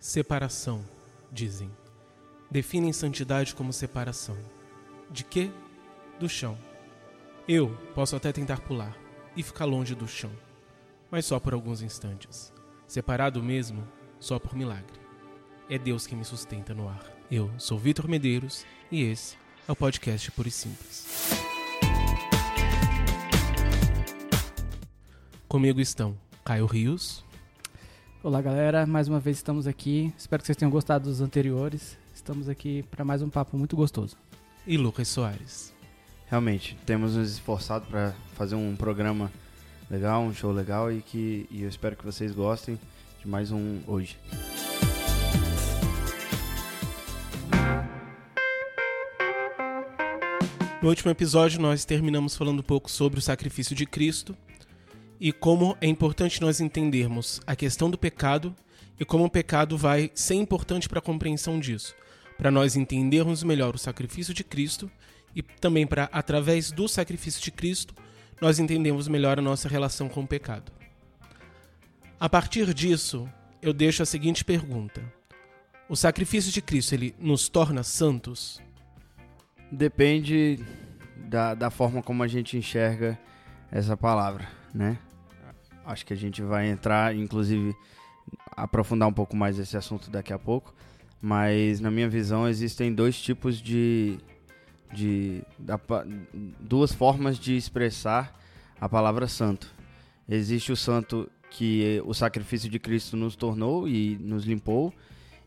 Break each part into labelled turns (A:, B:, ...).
A: Separação, dizem. Definem santidade como separação. De quê? Do chão. Eu posso até tentar pular e ficar longe do chão, mas só por alguns instantes. Separado mesmo, só por milagre. É Deus que me sustenta no ar. Eu sou Vitor Medeiros e esse é o podcast Puro e Simples. Comigo estão Caio Rios.
B: Olá, galera. Mais uma vez estamos aqui. Espero que vocês tenham gostado dos anteriores. Estamos aqui para mais um papo muito gostoso.
A: E Lucas Soares.
C: Realmente, temos nos esforçado para fazer um programa legal, um show legal e que e eu espero que vocês gostem de mais um hoje.
A: No último episódio, nós terminamos falando um pouco sobre o sacrifício de Cristo e como é importante nós entendermos a questão do pecado e como o pecado vai ser importante para a compreensão disso, para nós entendermos melhor o sacrifício de Cristo e também para, através do sacrifício de Cristo, nós entendemos melhor a nossa relação com o pecado. A partir disso, eu deixo a seguinte pergunta: O sacrifício de Cristo ele nos torna santos?
C: Depende da, da forma como a gente enxerga essa palavra, né? Acho que a gente vai entrar, inclusive, aprofundar um pouco mais esse assunto daqui a pouco. Mas, na minha visão, existem dois tipos de. de da, duas formas de expressar a palavra santo. Existe o santo que o sacrifício de Cristo nos tornou e nos limpou,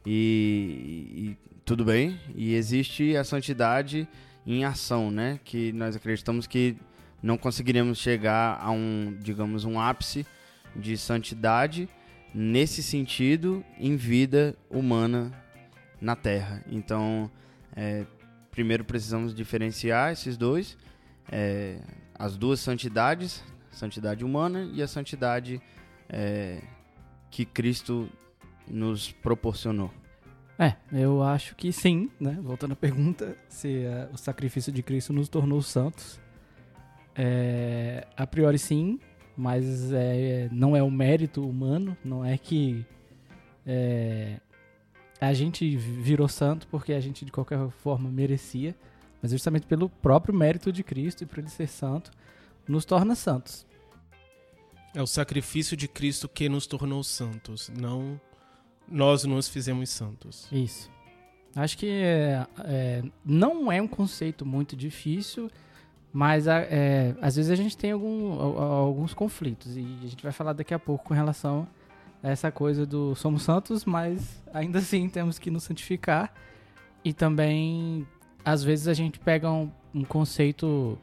C: e, e tudo bem. E existe a santidade em ação, né? Que nós acreditamos que não conseguiremos chegar a um, digamos, um ápice de santidade nesse sentido em vida humana na Terra. Então, é, primeiro precisamos diferenciar esses dois, é, as duas santidades, santidade humana e a santidade é, que Cristo nos proporcionou.
B: É, eu acho que sim, né? Voltando à pergunta, se uh, o sacrifício de Cristo nos tornou santos. É, a priori sim, mas é, não é o mérito humano, não é que é, a gente virou santo porque a gente de qualquer forma merecia, mas justamente pelo próprio mérito de Cristo e por ele ser santo, nos torna santos.
A: É o sacrifício de Cristo que nos tornou santos, não nós nos fizemos santos.
B: Isso. Acho que é, é, não é um conceito muito difícil mas é, às vezes a gente tem algum, alguns conflitos e a gente vai falar daqui a pouco com relação a essa coisa do somos santos, mas ainda assim temos que nos santificar. E também, às vezes, a gente pega um, um conceito,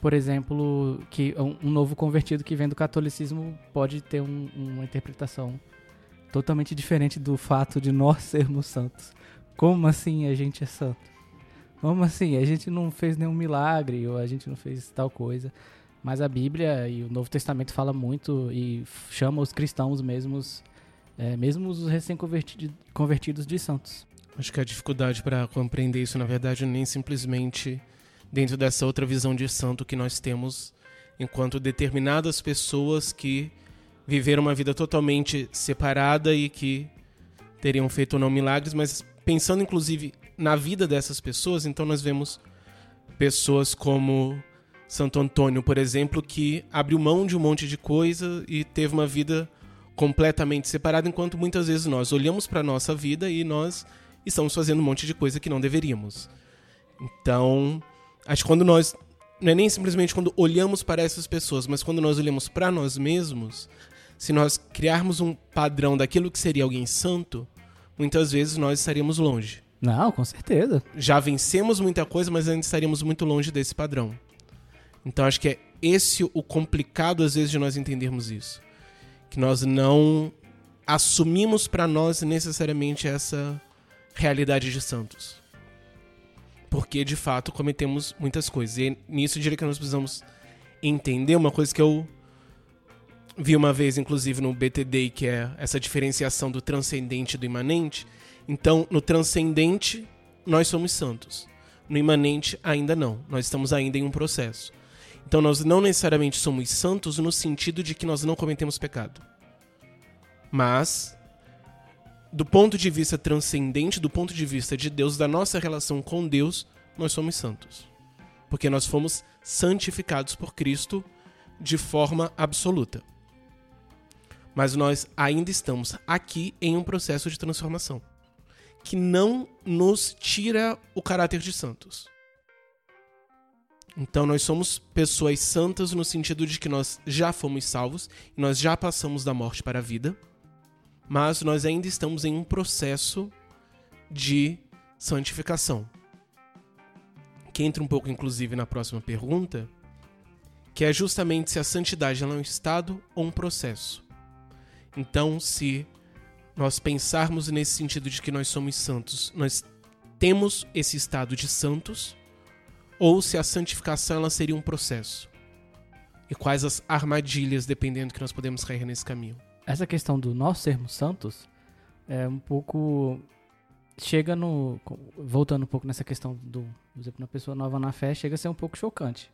B: por exemplo, que um, novo convertido que vem do catolicismo pode ter um, uma interpretação totalmente diferente do fato de nós sermos santos. Como assim a gente é santo? Como assim? A gente não fez nenhum milagre ou a gente não fez tal coisa. Mas a Bíblia e o Novo Testamento fala muito e chama os cristãos mesmos, é, mesmo os recém-convertidos de santos.
A: Acho que a dificuldade para compreender isso, na verdade, nem simplesmente dentro dessa outra visão de santo que nós temos, enquanto determinadas pessoas que viveram uma vida totalmente separada e que teriam feito ou não milagres, mas pensando inclusive na vida dessas pessoas, então nós vemos pessoas como Santo Antônio, por exemplo, que abriu mão de um monte de coisa e teve uma vida completamente separada, enquanto muitas vezes nós olhamos para a nossa vida e nós estamos fazendo um monte de coisa que não deveríamos. Então, acho que quando nós. Não é nem simplesmente quando olhamos para essas pessoas, mas quando nós olhamos para nós mesmos, se nós criarmos um padrão daquilo que seria alguém santo, muitas vezes nós estaríamos longe.
B: Não, com certeza.
A: Já vencemos muita coisa, mas ainda estaríamos muito longe desse padrão. Então acho que é esse o complicado às vezes de nós entendermos isso. Que nós não assumimos para nós necessariamente essa realidade de santos. Porque de fato cometemos muitas coisas. E nisso eu diria que nós precisamos entender uma coisa que eu vi uma vez, inclusive, no BTD, que é essa diferenciação do transcendente e do imanente então, no transcendente, nós somos santos. No imanente, ainda não. Nós estamos ainda em um processo. Então, nós não necessariamente somos santos no sentido de que nós não cometemos pecado. Mas do ponto de vista transcendente, do ponto de vista de Deus, da nossa relação com Deus, nós somos santos. Porque nós fomos santificados por Cristo de forma absoluta. Mas nós ainda estamos aqui em um processo de transformação que não nos tira o caráter de santos. Então nós somos pessoas santas no sentido de que nós já fomos salvos nós já passamos da morte para a vida, mas nós ainda estamos em um processo de santificação. Que entra um pouco inclusive na próxima pergunta, que é justamente se a santidade é um estado ou um processo. Então, se nós pensarmos nesse sentido de que nós somos santos, nós temos esse estado de santos, ou se a santificação ela seria um processo. E quais as armadilhas, dependendo que nós podemos cair nesse caminho.
B: Essa questão do nós sermos santos é um pouco chega no voltando um pouco nessa questão do, por exemplo, uma pessoa nova na fé chega a ser um pouco chocante.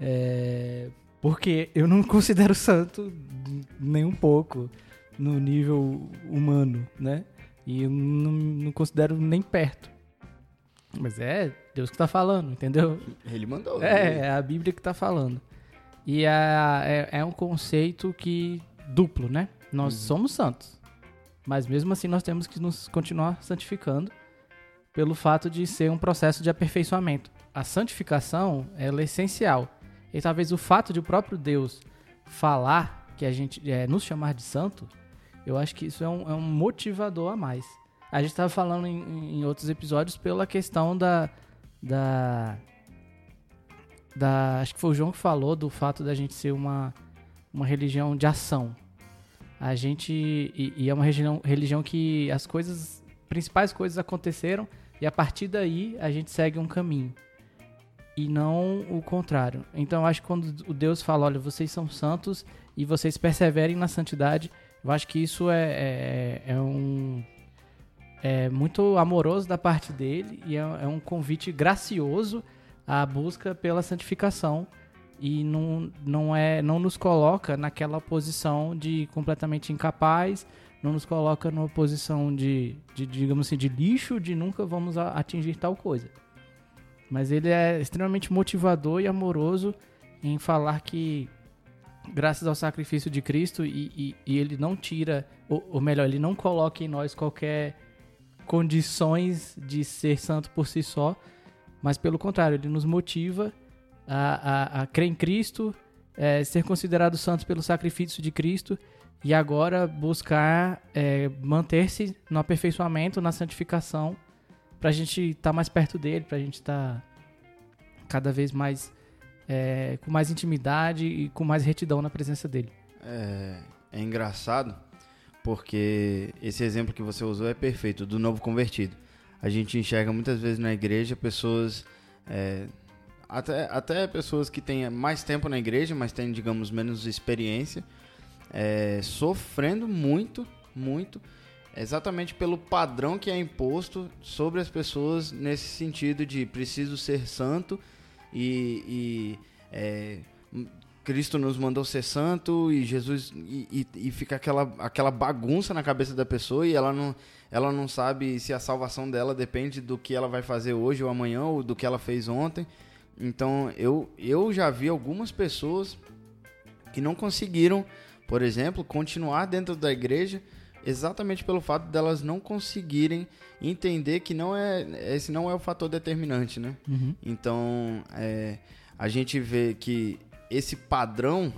B: É, porque eu não considero santo nem um pouco no nível humano, né? E eu não, não considero nem perto. Mas é Deus que está falando, entendeu?
C: Ele mandou.
B: É, né? é a Bíblia que está falando. E é, é, é, um conceito que duplo, né? Nós uhum. somos santos. Mas mesmo assim nós temos que nos continuar santificando pelo fato de ser um processo de aperfeiçoamento. A santificação ela é essencial. E talvez o fato de o próprio Deus falar que a gente é, nos chamar de santo eu acho que isso é um, é um motivador a mais. A gente estava falando em, em, outros episódios pela questão da, da. da. Acho que foi o João que falou do fato da gente ser uma, uma religião de ação. A gente. E, e é uma religião, religião que as coisas. principais coisas aconteceram e a partir daí a gente segue um caminho. E não o contrário. Então eu acho que quando o Deus fala, olha, vocês são santos e vocês perseverem na santidade, eu acho que isso é, é, é um. É muito amoroso da parte dele e é, é um convite gracioso à busca pela santificação e não, não, é, não nos coloca naquela posição de completamente incapaz, não nos coloca numa posição de, de digamos assim, de lixo, de nunca vamos atingir tal coisa. Mas ele é extremamente motivador e amoroso em falar que graças ao sacrifício de Cristo e, e, e ele não tira, ou, ou, melhor, ele não coloca em nós qualquer condições de ser santo por si só, mas pelo contrário, ele nos motiva a, a, a crer em Cristo, é, ser considerado santo pelo sacrifício de Cristo e agora buscar é, manter-se no aperfeiçoamento, na santificação, para a gente estar tá mais perto dele, para a gente estar tá cada vez mais é, com mais intimidade e com mais retidão na presença dele.
C: É, é engraçado porque esse exemplo que você usou é perfeito, do novo convertido. A gente enxerga muitas vezes na igreja pessoas, é, até, até pessoas que têm mais tempo na igreja, mas têm, digamos, menos experiência, é, sofrendo muito, muito, exatamente pelo padrão que é imposto sobre as pessoas nesse sentido de preciso ser santo e, e é, Cristo nos mandou ser santo e Jesus e, e, e, fica aquela, aquela bagunça na cabeça da pessoa e ela não, ela não sabe se a salvação dela depende do que ela vai fazer hoje ou amanhã ou do que ela fez ontem. Então eu, eu já vi algumas pessoas que não conseguiram, por exemplo, continuar dentro da igreja exatamente pelo fato delas não conseguirem entender que não é esse não é o fator determinante, né? Uhum. Então é, a gente vê que esse padrão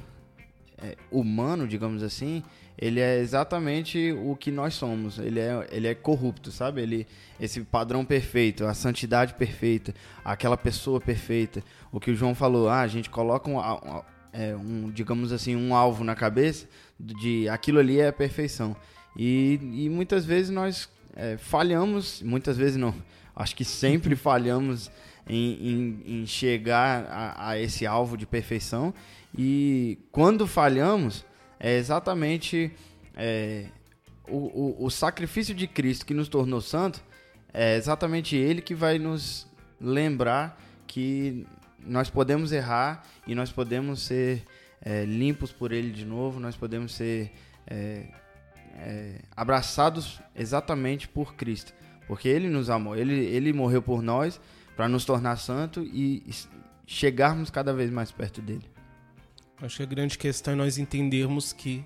C: é, humano, digamos assim, ele é exatamente o que nós somos. Ele é, ele é corrupto, sabe? Ele, esse padrão perfeito, a santidade perfeita, aquela pessoa perfeita. O que o João falou, ah, a gente coloca um, um, é, um digamos assim, um alvo na cabeça de aquilo ali é a perfeição. E, e muitas vezes nós é, falhamos, muitas vezes não, acho que sempre falhamos em, em, em chegar a, a, esse alvo de perfeição. E quando falhamos, é exatamente é, o, o, o sacrifício de Cristo que nos tornou santo, é exatamente ele que vai nos lembrar que nós podemos errar e nós podemos ser é, limpos por ele de novo, nós podemos ser é, é, abraçados exatamente por Cristo. Porque Ele nos amou, Ele, ele morreu por nós para nos tornar santo e chegarmos cada vez mais perto dele.
A: Acho que a grande questão é nós entendermos que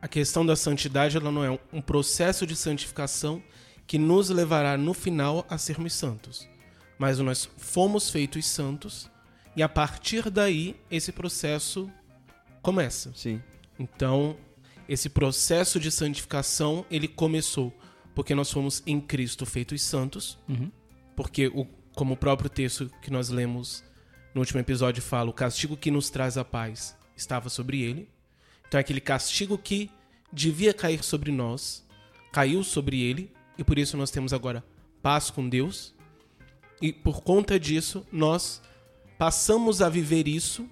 A: a questão da santidade ela não é um processo de santificação que nos levará no final a sermos santos. Mas nós fomos feitos santos e a partir daí esse processo começa.
C: Sim.
A: Então, esse processo de santificação, ele começou porque nós fomos em Cristo feitos santos,
B: Uhum.
A: porque o, como o próprio texto que nós lemos no último episódio fala, o castigo que nos traz a paz estava sobre ele. Então aquele castigo que devia cair sobre nós, caiu sobre ele, e por isso nós temos agora paz com Deus. E por conta disso, nós passamos a viver isso,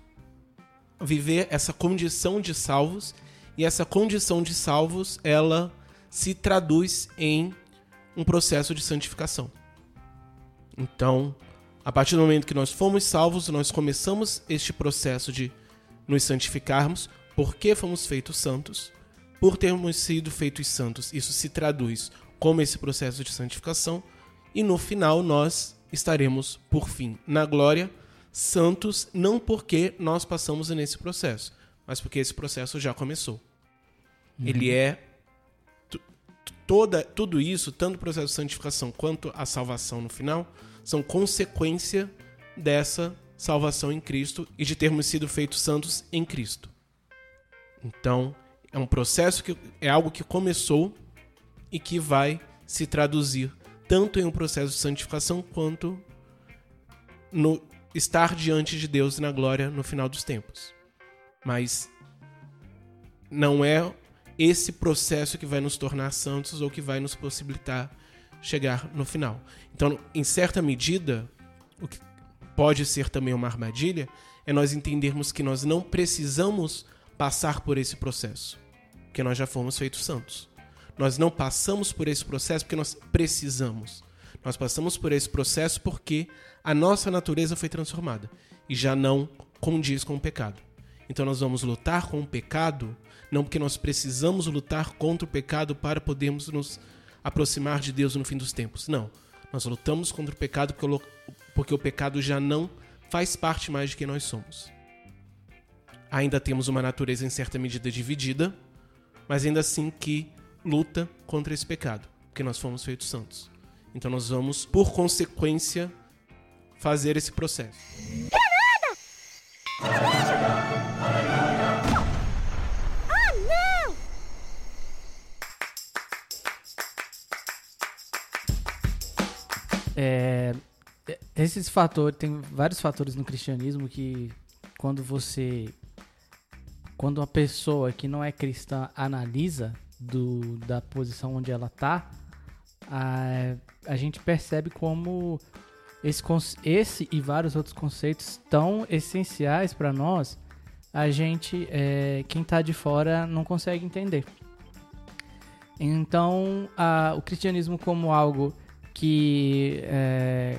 A: viver essa condição de salvos, e essa condição de salvos, ela se traduz em um processo de santificação. Então, a partir do momento que nós fomos salvos, nós começamos este processo de nos santificarmos, porque fomos feitos santos, por termos sido feitos santos. Isso se traduz como esse processo de santificação, e no final nós estaremos, por fim, na glória, santos, não porque nós passamos nesse processo, mas porque esse processo já começou. Ele é toda tudo isso, tanto o processo de santificação quanto a salvação no final, são consequência dessa salvação em Cristo e de termos sido feitos santos em Cristo. Então, é um processo que é algo que começou e que vai se traduzir tanto em um processo de santificação quanto no estar diante de Deus na glória no final dos tempos. Mas não é esse processo que vai nos tornar santos ou que vai nos possibilitar chegar no final. Então, em certa medida, o que pode ser também uma armadilha é nós entendermos que nós não precisamos passar por esse processo, porque nós já fomos feitos santos. Nós não passamos por esse processo porque nós precisamos. Nós passamos por esse processo porque a nossa natureza foi transformada e já não condiz com o pecado. Então nós vamos lutar com o pecado, não porque nós precisamos lutar contra o pecado para podermos nos aproximar de Deus no fim dos tempos. Não. Nós lutamos contra o pecado porque o, pecado já não faz parte mais de quem nós somos. Ainda temos uma natureza em certa medida dividida, mas ainda assim que luta contra esse pecado, porque nós fomos feitos santos. Então nós vamos, por consequência, fazer esse processo.
B: Esses fatores, tem vários fatores no cristianismo que quando você quando uma pessoa que não é cristã analisa do, da posição onde ela tá, a, a gente percebe como esse, esse e vários outros conceitos tão essenciais para nós, a gente, é, quem tá de fora, não consegue entender. Então, a- o cristianismo como algo que é,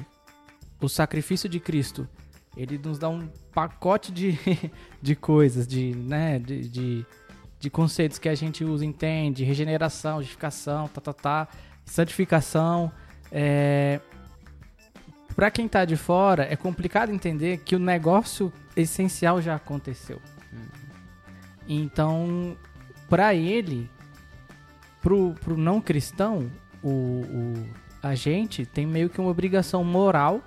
B: o sacrifício de Cristo ele nos dá um pacote de, de coisas, de, né, de, de, de conceitos que a gente usa, entende, regeneração, justificação, tá, tá, tá, santificação. É, para quem tá de fora, é complicado entender que o negócio essencial já aconteceu. Então, para ele, pro, pro não cristão, o, o, a gente tem meio que uma obrigação moral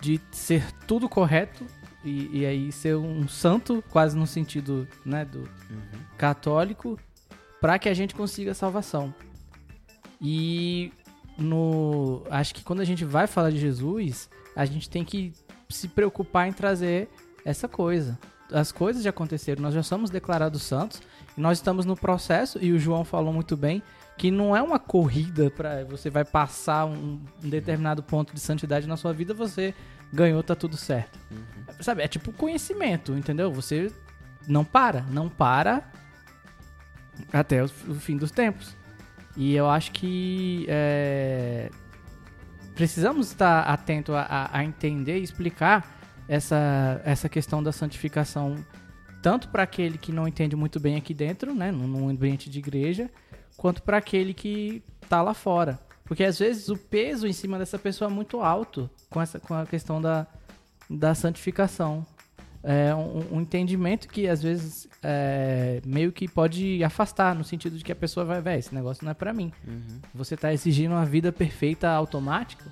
B: de ser tudo correto e, e aí ser um santo, quase no sentido né, do católico, para que a gente consiga a salvação. E no, acho que quando a gente vai falar de Jesus, a gente tem que se preocupar em trazer essa coisa. As coisas já aconteceram, nós já somos declarados santos nós estamos no processo, e o João falou muito bem, que não é uma corrida para você vai passar um, um determinado ponto de santidade na sua vida, você ganhou, tá tudo certo. Sabe, é tipo conhecimento, entendeu? Você não para, não para até o, o fim dos tempos. E eu acho que é, precisamos estar atento a, a- a entender e explicar essa, essa questão da santificação tanto para aquele que não entende muito bem aqui dentro, né, num ambiente de igreja, quanto para aquele que tá lá fora. Porque às vezes o peso em cima dessa pessoa é muito alto com, essa, com a questão da, da santificação. É um, um entendimento que às vezes é, meio que pode afastar, no sentido de que a pessoa vai, ver esse negócio não é para mim. Uhum. Você tá exigindo uma vida perfeita automática.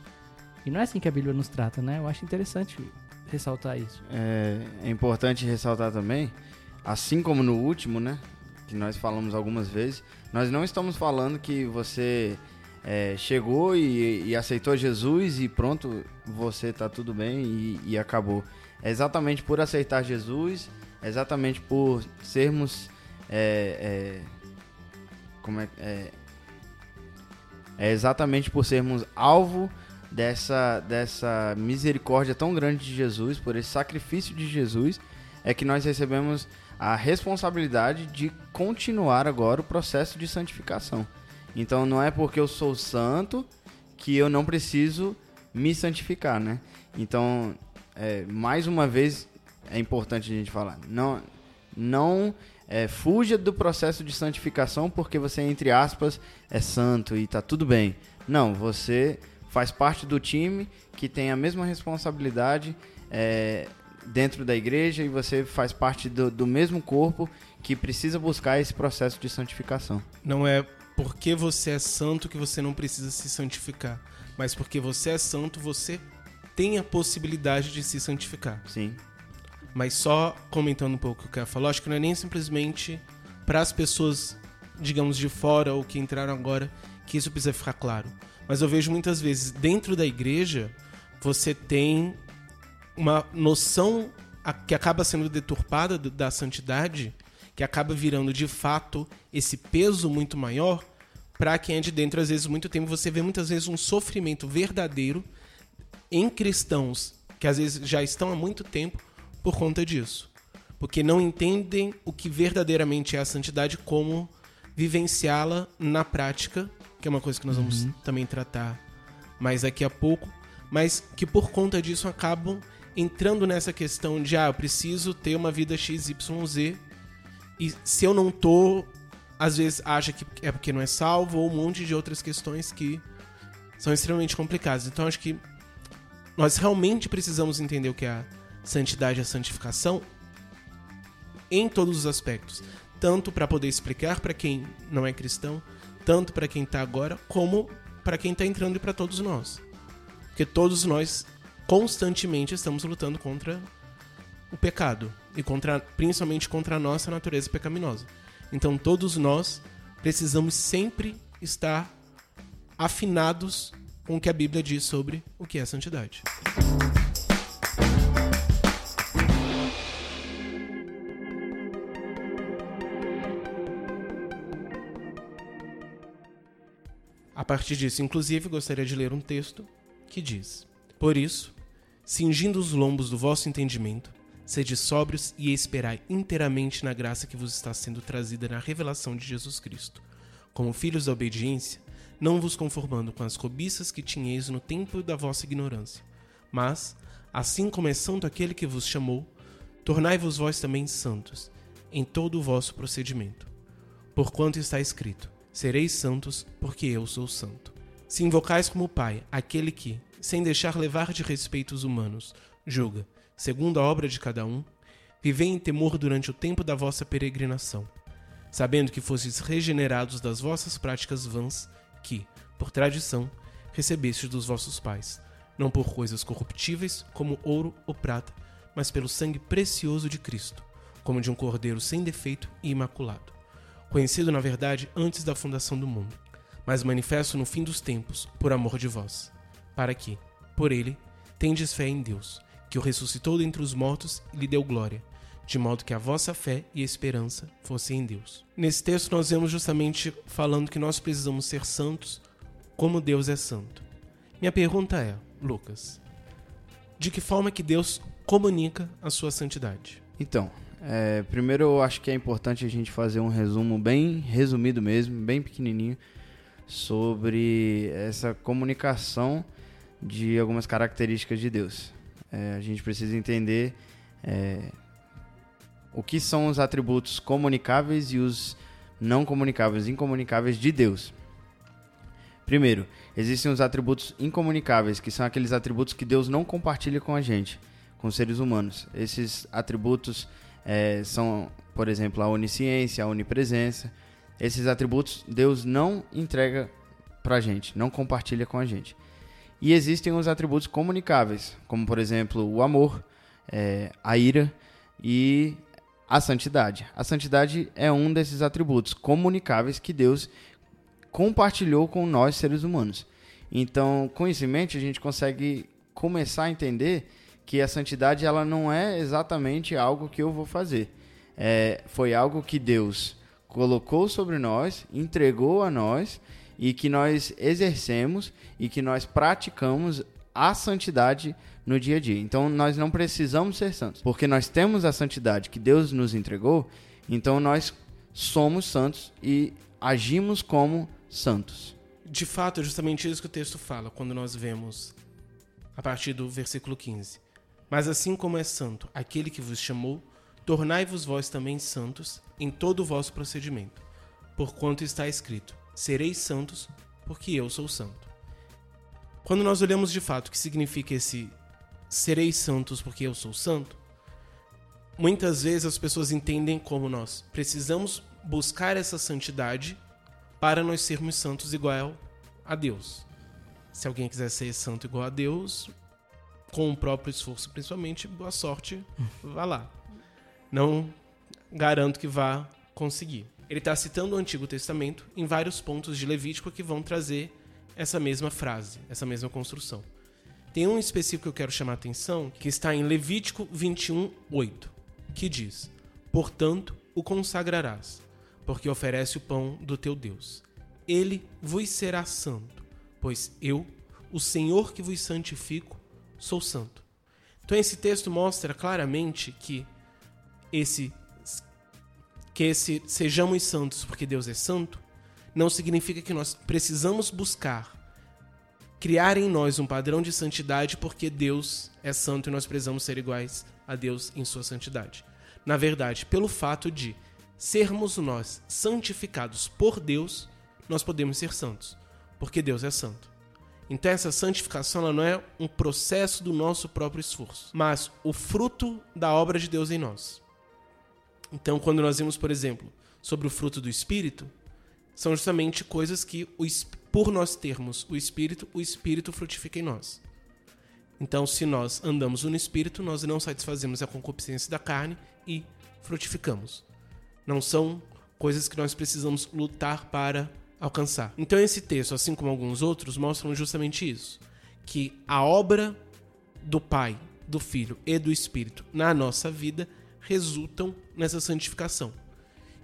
B: E não é assim que a Bíblia nos trata, né? Eu acho interessante ressaltar isso.
C: É, é importante ressaltar também, assim como no último, né? Que nós falamos algumas vezes, nós não estamos falando que você é, chegou e, e, aceitou Jesus e pronto, você tá tudo bem e, e, acabou. É exatamente por aceitar Jesus, é exatamente por sermos. É, é, como é, é, é exatamente por sermos alvo dessa, dessa misericórdia tão grande de Jesus, por esse sacrifício de Jesus, é que nós recebemos a responsabilidade de continuar agora o processo de santificação. Então não é porque eu sou santo que eu não preciso me santificar, né? Então, é, mais uma vez, é importante a gente falar. Não, não é, fuja do processo de santificação porque você, entre aspas, é santo e tá tudo bem. Não, você faz parte do time que tem a mesma responsabilidade é, dentro da igreja e você faz parte do, do mesmo corpo que precisa buscar esse processo de santificação.
A: Não é porque você é santo que você não precisa se santificar. Mas porque você é santo, você tem a possibilidade de se santificar.
C: Sim.
A: Mas só comentando um pouco o que eu falou, acho que não é nem simplesmente para as pessoas, digamos, de fora ou que entraram agora, que isso precisa ficar claro. Mas eu vejo muitas vezes dentro da igreja, você tem uma noção que acaba sendo deturpada da santidade que acaba virando de fato esse peso muito maior para quem é de dentro. Às vezes, muito tempo, você vê muitas vezes um sofrimento verdadeiro em cristãos que às vezes já estão há muito tempo por conta disso. Porque não entendem o que verdadeiramente é a santidade, como vivenciá-la na prática, que é uma coisa que nós vamos uhum. também tratar mais daqui a pouco, mas que por conta disso acabam entrando nessa questão de ah, eu preciso ter uma vida XYZ e se eu não tô, às vezes acha que é porque não é salvo, ou um monte de outras questões que são extremamente complicadas. Então acho que nós realmente precisamos entender o que é a santidade e a santificação em todos os aspectos. Tanto para poder explicar para quem não é cristão, tanto para quem está agora, como para quem está entrando e para todos nós. Porque todos nós constantemente estamos lutando contra o pecado e contra, principalmente contra a nossa natureza pecaminosa. Então todos nós precisamos sempre estar afinados com o que a Bíblia diz sobre o que é santidade. A partir disso, inclusive, gostaria de ler um texto que diz: Por isso, cingindo os lombos do vosso entendimento, Sede sóbrios e esperai inteiramente na graça que vos está sendo trazida na revelação de Jesus Cristo. Como filhos da obediência, não vos conformando com as cobiças que tinhais no tempo da vossa ignorância, mas, assim como é santo aquele que vos chamou, tornai-vos vós também santos, em todo o vosso procedimento. Porquanto está escrito: Sereis santos, porque eu sou santo. Se invocais como Pai aquele que, sem deixar levar de respeitos humanos, julga, segundo a obra de cada um, vivei em temor durante o tempo da vossa peregrinação, sabendo que fostes regenerados das vossas práticas vãs, que, por tradição, recebestes dos vossos pais, não por coisas corruptíveis, como ouro ou prata, mas pelo sangue precioso de Cristo, como de um cordeiro sem defeito e imaculado, conhecido na verdade antes da fundação do mundo, mas manifesto no fim dos tempos, por amor de vós, para que, por ele, tendes fé em Deus que o ressuscitou dentre os mortos e lhe deu glória, de modo que a vossa fé e esperança fossem em Deus. Nesse texto nós vemos justamente falando que nós precisamos ser santos como Deus é santo. Minha pergunta é, Lucas, de que forma que Deus comunica a sua santidade?
C: Então, é, primeiro eu acho que é importante a gente fazer um resumo bem resumido mesmo, bem pequenininho, sobre essa comunicação de algumas características de Deus. É, a gente precisa entender é, o que são os atributos comunicáveis e os não comunicáveis, incomunicáveis de Deus. Primeiro, existem os atributos incomunicáveis, que são aqueles atributos que Deus não compartilha com a gente, com os seres humanos. Esses atributos é, são, por exemplo, a onisciência, a onipresença. Esses atributos Deus não entrega pra gente, não compartilha com a gente. E existem os atributos comunicáveis, como por exemplo o amor, é, a ira e a santidade. A santidade é um desses atributos comunicáveis que Deus compartilhou com nós seres humanos. Então, com isso em mente, a gente consegue começar a entender que a santidade ela não é exatamente algo que eu vou fazer. É, foi algo que Deus colocou sobre nós, entregou a nós e que nós exercemos e que nós praticamos a santidade no dia a dia. Então nós não precisamos ser santos, porque nós temos a santidade que Deus nos entregou, então nós somos santos e agimos como santos.
A: De fato, é justamente isso que o texto fala quando nós vemos a partir do versículo 15. Mas assim como é santo aquele que vos chamou, tornai-vos vós também santos em todo o vosso procedimento, porquanto está escrito: Sereis santos, porque eu sou santo. Quando nós olhamos de fato o que significa esse sereis santos porque eu sou santo, muitas vezes as pessoas entendem como nós precisamos buscar essa santidade para nós sermos santos igual a Deus. Se alguém quiser ser santo igual a Deus, com o próprio esforço principalmente, boa sorte, vá lá. Não garanto que vá conseguir. Ele está citando o Antigo Testamento em vários pontos de Levítico que vão trazer essa mesma frase, essa mesma construção. Tem um específico que eu quero chamar a atenção, que está em Levítico 21, 8, que diz: Portanto, o consagrarás, porque oferece o pão do teu Deus. Ele vos será santo, pois eu, o Senhor que vos santifico, sou santo. Então esse texto mostra claramente que esse que esse sejamos santos porque Deus é santo não significa que nós precisamos buscar criar em nós um padrão de santidade porque Deus é santo e nós precisamos ser iguais a Deus em sua santidade. Na verdade, pelo fato de sermos nós santificados por Deus, nós podemos ser santos, porque Deus é santo. Então essa santificação não é um processo do nosso próprio esforço, mas o fruto da obra de Deus em nós. Então, quando nós vimos, por exemplo, sobre o fruto do Espírito, são justamente coisas que, por nós termos o Espírito, o Espírito frutifica em nós. Então, se nós andamos no Espírito, nós não satisfazemos a concupiscência da carne e frutificamos. Não são coisas que nós precisamos lutar para alcançar. Então, esse texto, assim como alguns outros, mostram justamente isso: que a obra do Pai, do Filho e do Espírito na nossa vida resultam nessa santificação.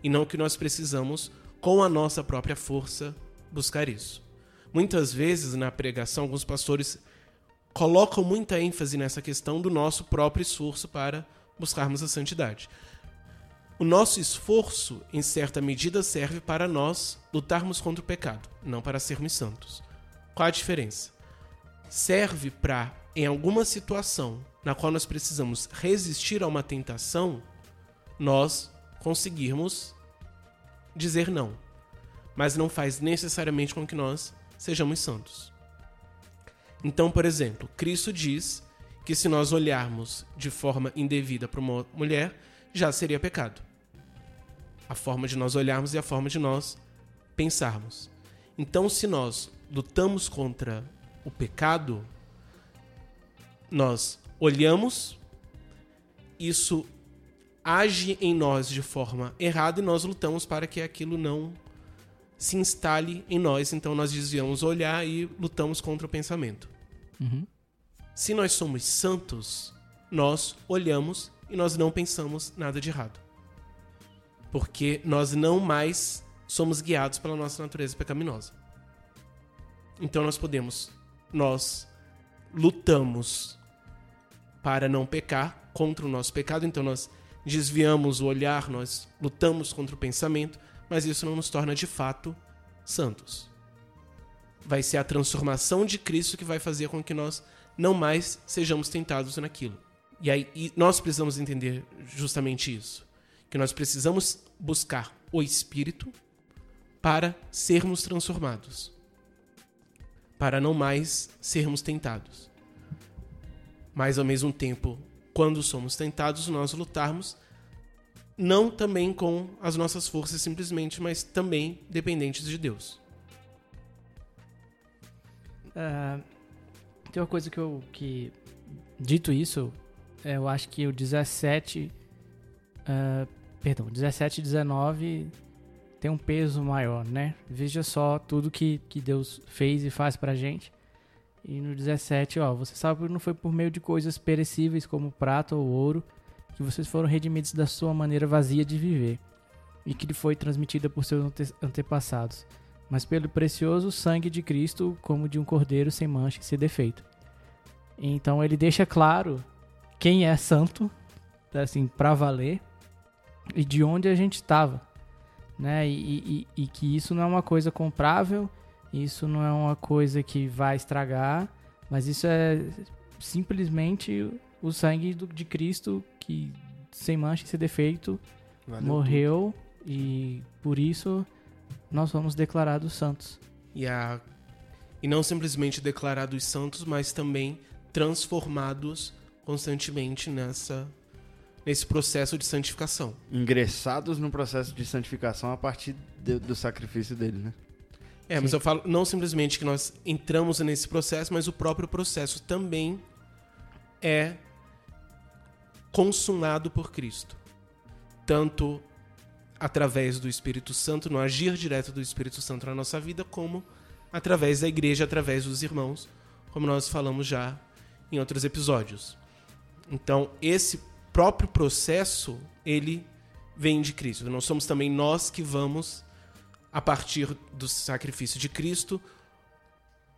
A: E não que nós precisamos com a nossa própria força, buscar isso. Muitas vezes na pregação, alguns pastores colocam muita ênfase nessa questão do nosso próprio esforço para buscarmos a santidade. O nosso esforço, em certa medida, serve para nós lutarmos contra o pecado, não para sermos santos. Qual a diferença? Serve para, em alguma situação na qual nós precisamos resistir a uma tentação, nós conseguirmos dizer não, mas não faz necessariamente com que nós sejamos santos. Então, por exemplo, Cristo diz que se nós olharmos de forma indevida para uma mulher, já seria pecado. A forma de nós olharmos e a forma de nós pensarmos. Então, se nós lutamos contra o pecado, nós olhamos, isso age em nós de forma errada e nós lutamos para que aquilo não se instale em nós. Então nós desviamos o olhar e lutamos contra o pensamento. Uhum. Se nós somos santos, nós olhamos e nós não pensamos nada de errado. Porque nós não mais somos guiados pela nossa natureza pecaminosa. Então nós podemos, nós lutamos para não pecar contra o nosso pecado, então nós desviamos o olhar, nós lutamos contra o pensamento, mas isso não nos torna de fato santos. Vai ser a transformação de Cristo que vai fazer com que nós não mais sejamos tentados naquilo. E aí e nós precisamos entender justamente isso. que nós precisamos buscar o Espírito para sermos transformados, para não mais sermos tentados. Mas ao mesmo tempo, quando somos tentados, nós lutarmos não também com as nossas forças simplesmente, mas também dependentes de Deus.
B: Uh, tem uma coisa que eu. Que, dito isso, eu acho que o 17. Uh, perdão, 17 e 19 tem um peso maior, né? Veja só tudo que, que Deus fez e faz pra gente. E no 17, ó, você sabe que não foi por meio de coisas perecíveis como prata ou ouro que vocês foram redimidos da sua maneira vazia de viver e que lhe foi transmitida por seus ante antepassados, mas pelo precioso sangue de Cristo, como de um cordeiro sem mancha e sem defeito. Então ele deixa claro quem é santo, assim, para valer, e de onde a gente estava, né? E, e, e, que isso não é uma coisa comprável, isso não é uma coisa que vai estragar, mas isso é simplesmente o sangue do, de Cristo que sem mancha e sem defeito Valeu morreu tudo. e por isso nós fomos declarados santos.
A: E, a, e não simplesmente declarados santos, mas também transformados constantemente nessa nesse processo de santificação.
C: Ingressados no processo de santificação a partir de, do sacrifício dele, né?
A: É, Sim. mas eu falo não simplesmente que nós entramos nesse processo, mas o próprio processo também é consumado por Cristo. Tanto através do Espírito Santo, no agir direto do Espírito Santo na nossa vida, como através da igreja, através dos irmãos, como nós falamos já em outros episódios. Então, esse próprio processo, ele vem de Cristo. Não somos também nós que vamos, a partir do sacrifício de Cristo,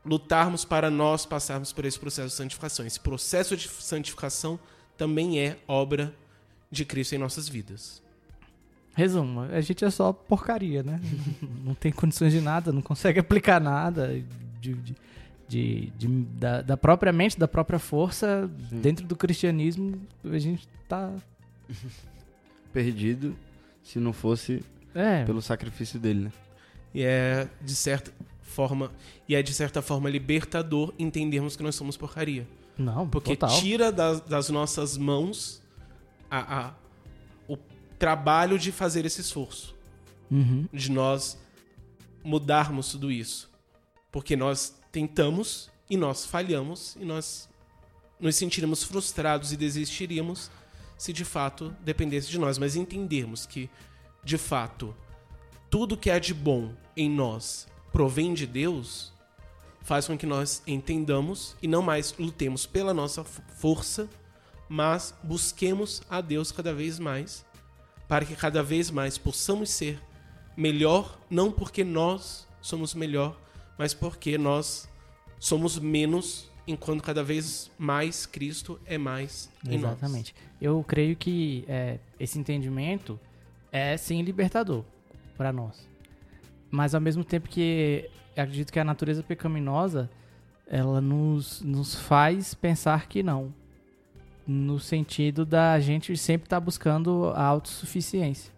A: lutarmos para nós passarmos por esse processo de santificação. Esse processo de santificação também é obra de Cristo em nossas vidas.
B: Resumo, a gente é só porcaria, né? não tem condições de nada, não consegue aplicar nada de, de, de, de da, da, própria mente, da própria força. Sim. Dentro do cristianismo, a gente tá...
C: Perdido se não fosse é. pelo sacrifício dele, né?
A: E é, de certa forma, e é de certa forma libertador entendermos que nós somos porcaria.
B: Não,
A: porque
B: total.
A: tira das, das, nossas mãos a, a, o trabalho de fazer esse esforço.
B: Uhum.
A: De nós mudarmos tudo isso. Porque nós tentamos e nós falhamos e nós nos sentiríamos frustrados e desistiríamos se de fato dependesse de nós. Mas entendermos que, de fato, tudo que é de bom em nós provém de Deus, faz com que nós entendamos e não mais lutemos pela nossa força, mas busquemos a Deus cada vez mais, para que cada vez mais possamos ser melhor, não porque nós somos melhor, mas porque nós somos menos, enquanto cada vez mais Cristo é mais em
B: Exatamente. Nós. Eu creio que é, esse entendimento é sim libertador para nós. Mas ao mesmo tempo que acredito que a natureza pecaminosa ela nos, nos faz pensar que não. No sentido da gente sempre estar tá buscando a autossuficiência.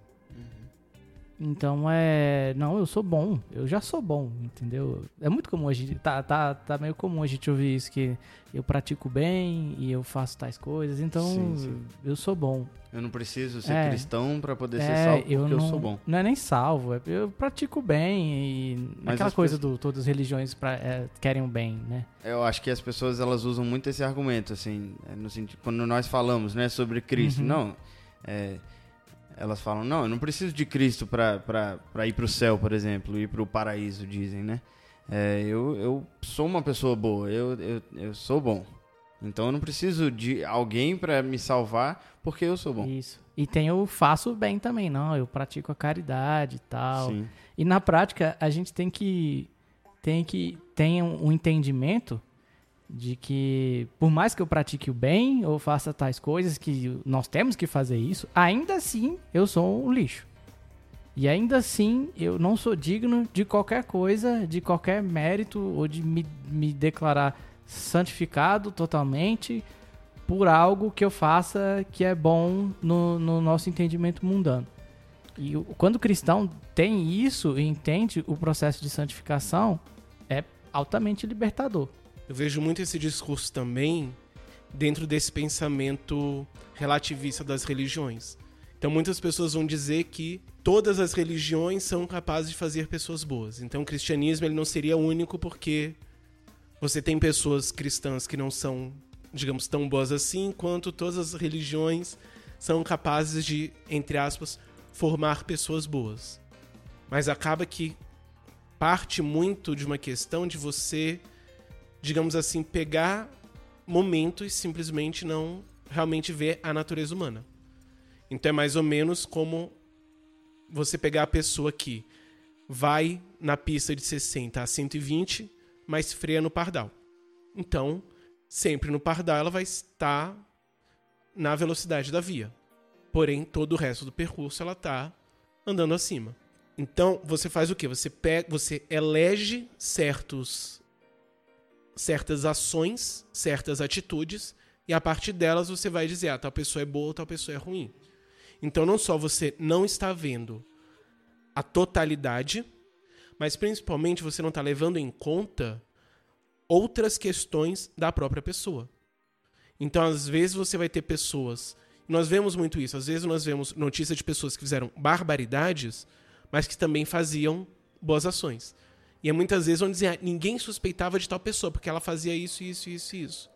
B: Então é. Não, eu sou bom. Eu já sou bom, entendeu? É muito comum a gente. Tá, tá, tá meio comum a gente ouvir isso, que eu pratico bem e eu faço tais coisas, então sim, sim. eu sou bom.
C: Eu não preciso ser é, cristão para poder é, ser salvo porque eu, não, eu sou bom.
B: Não é nem salvo, é, eu pratico bem e. Mas aquela coisa pessoas... do todas as religiões pra, é, querem o bem, né?
C: Eu acho que as pessoas elas usam muito esse argumento, assim, é, no sentido, quando nós falamos, né, sobre Cristo. Uhum. Não. É elas falam, não, eu não preciso de Cristo para ir para o céu, por exemplo, ir para o paraíso, dizem, né? É, eu, eu sou uma pessoa boa, eu, eu, eu sou bom. Então eu não preciso de alguém para me salvar porque eu sou bom.
B: Isso. E tem o faço bem também, não, eu pratico a caridade e tal. Sim. E na prática a gente tem que tem que tem um entendimento de que por mais que eu pratique o bem ou faça tais coisas que nós temos que fazer isso, ainda assim eu sou um lixo. E ainda assim eu não sou digno de qualquer coisa, de qualquer mérito ou de me, me declarar santificado totalmente, por algo que eu faça que é bom no, no nosso entendimento mundano. E quando o cristão tem isso e entende o processo de santificação, é altamente libertador.
A: Eu vejo muito esse discurso também dentro desse pensamento relativista das religiões. Então muitas pessoas vão dizer que todas as religiões são capazes de fazer pessoas boas. Então o cristianismo ele não seria único porque você tem pessoas cristãs que não são, digamos, tão boas assim, quanto todas as religiões são capazes de, entre aspas, formar pessoas boas. Mas acaba que parte muito de uma questão de você, digamos assim, pegar momentos e simplesmente não realmente ver a natureza humana. Então é mais ou menos como você pegar a pessoa que vai na pista de 60 a 120, mas freia no pardal. Então, sempre no pardal ela vai estar na velocidade da via. Porém, todo o resto do percurso ela está andando acima. Então, você faz o quê? Você pega, você elege certos certas ações, certas atitudes e a partir delas você vai dizer, ah, tal pessoa é boa, tal pessoa é ruim. Então, não só você não está vendo a totalidade, mas principalmente você não está levando em conta outras questões da própria pessoa. Então, às vezes, você vai ter pessoas nós vemos muito isso. Às vezes nós vemos notícias de pessoas que fizeram barbaridades, mas que também faziam boas ações. E é muitas vezes vão dizer, ah, ninguém suspeitava de tal pessoa, porque ela fazia isso, isso, isso, isso.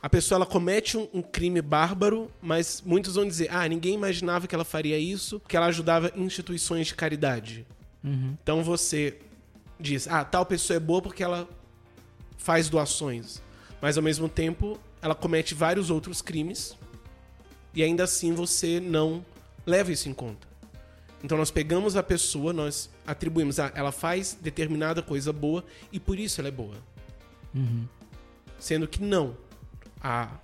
A: A pessoa ela comete um, um, crime bárbaro, mas muitos vão dizer, ah, ninguém imaginava que ela faria isso, porque ela ajudava instituições de caridade. Uhum. Então você diz, ah, tal pessoa é boa porque ela faz doações. Mas ao mesmo tempo, ela comete vários outros crimes e ainda assim você não leva isso em conta. Então nós pegamos a pessoa, nós atribuímos, ah, ela faz determinada coisa boa e por isso ela é boa. Uhum. Sendo que não. A,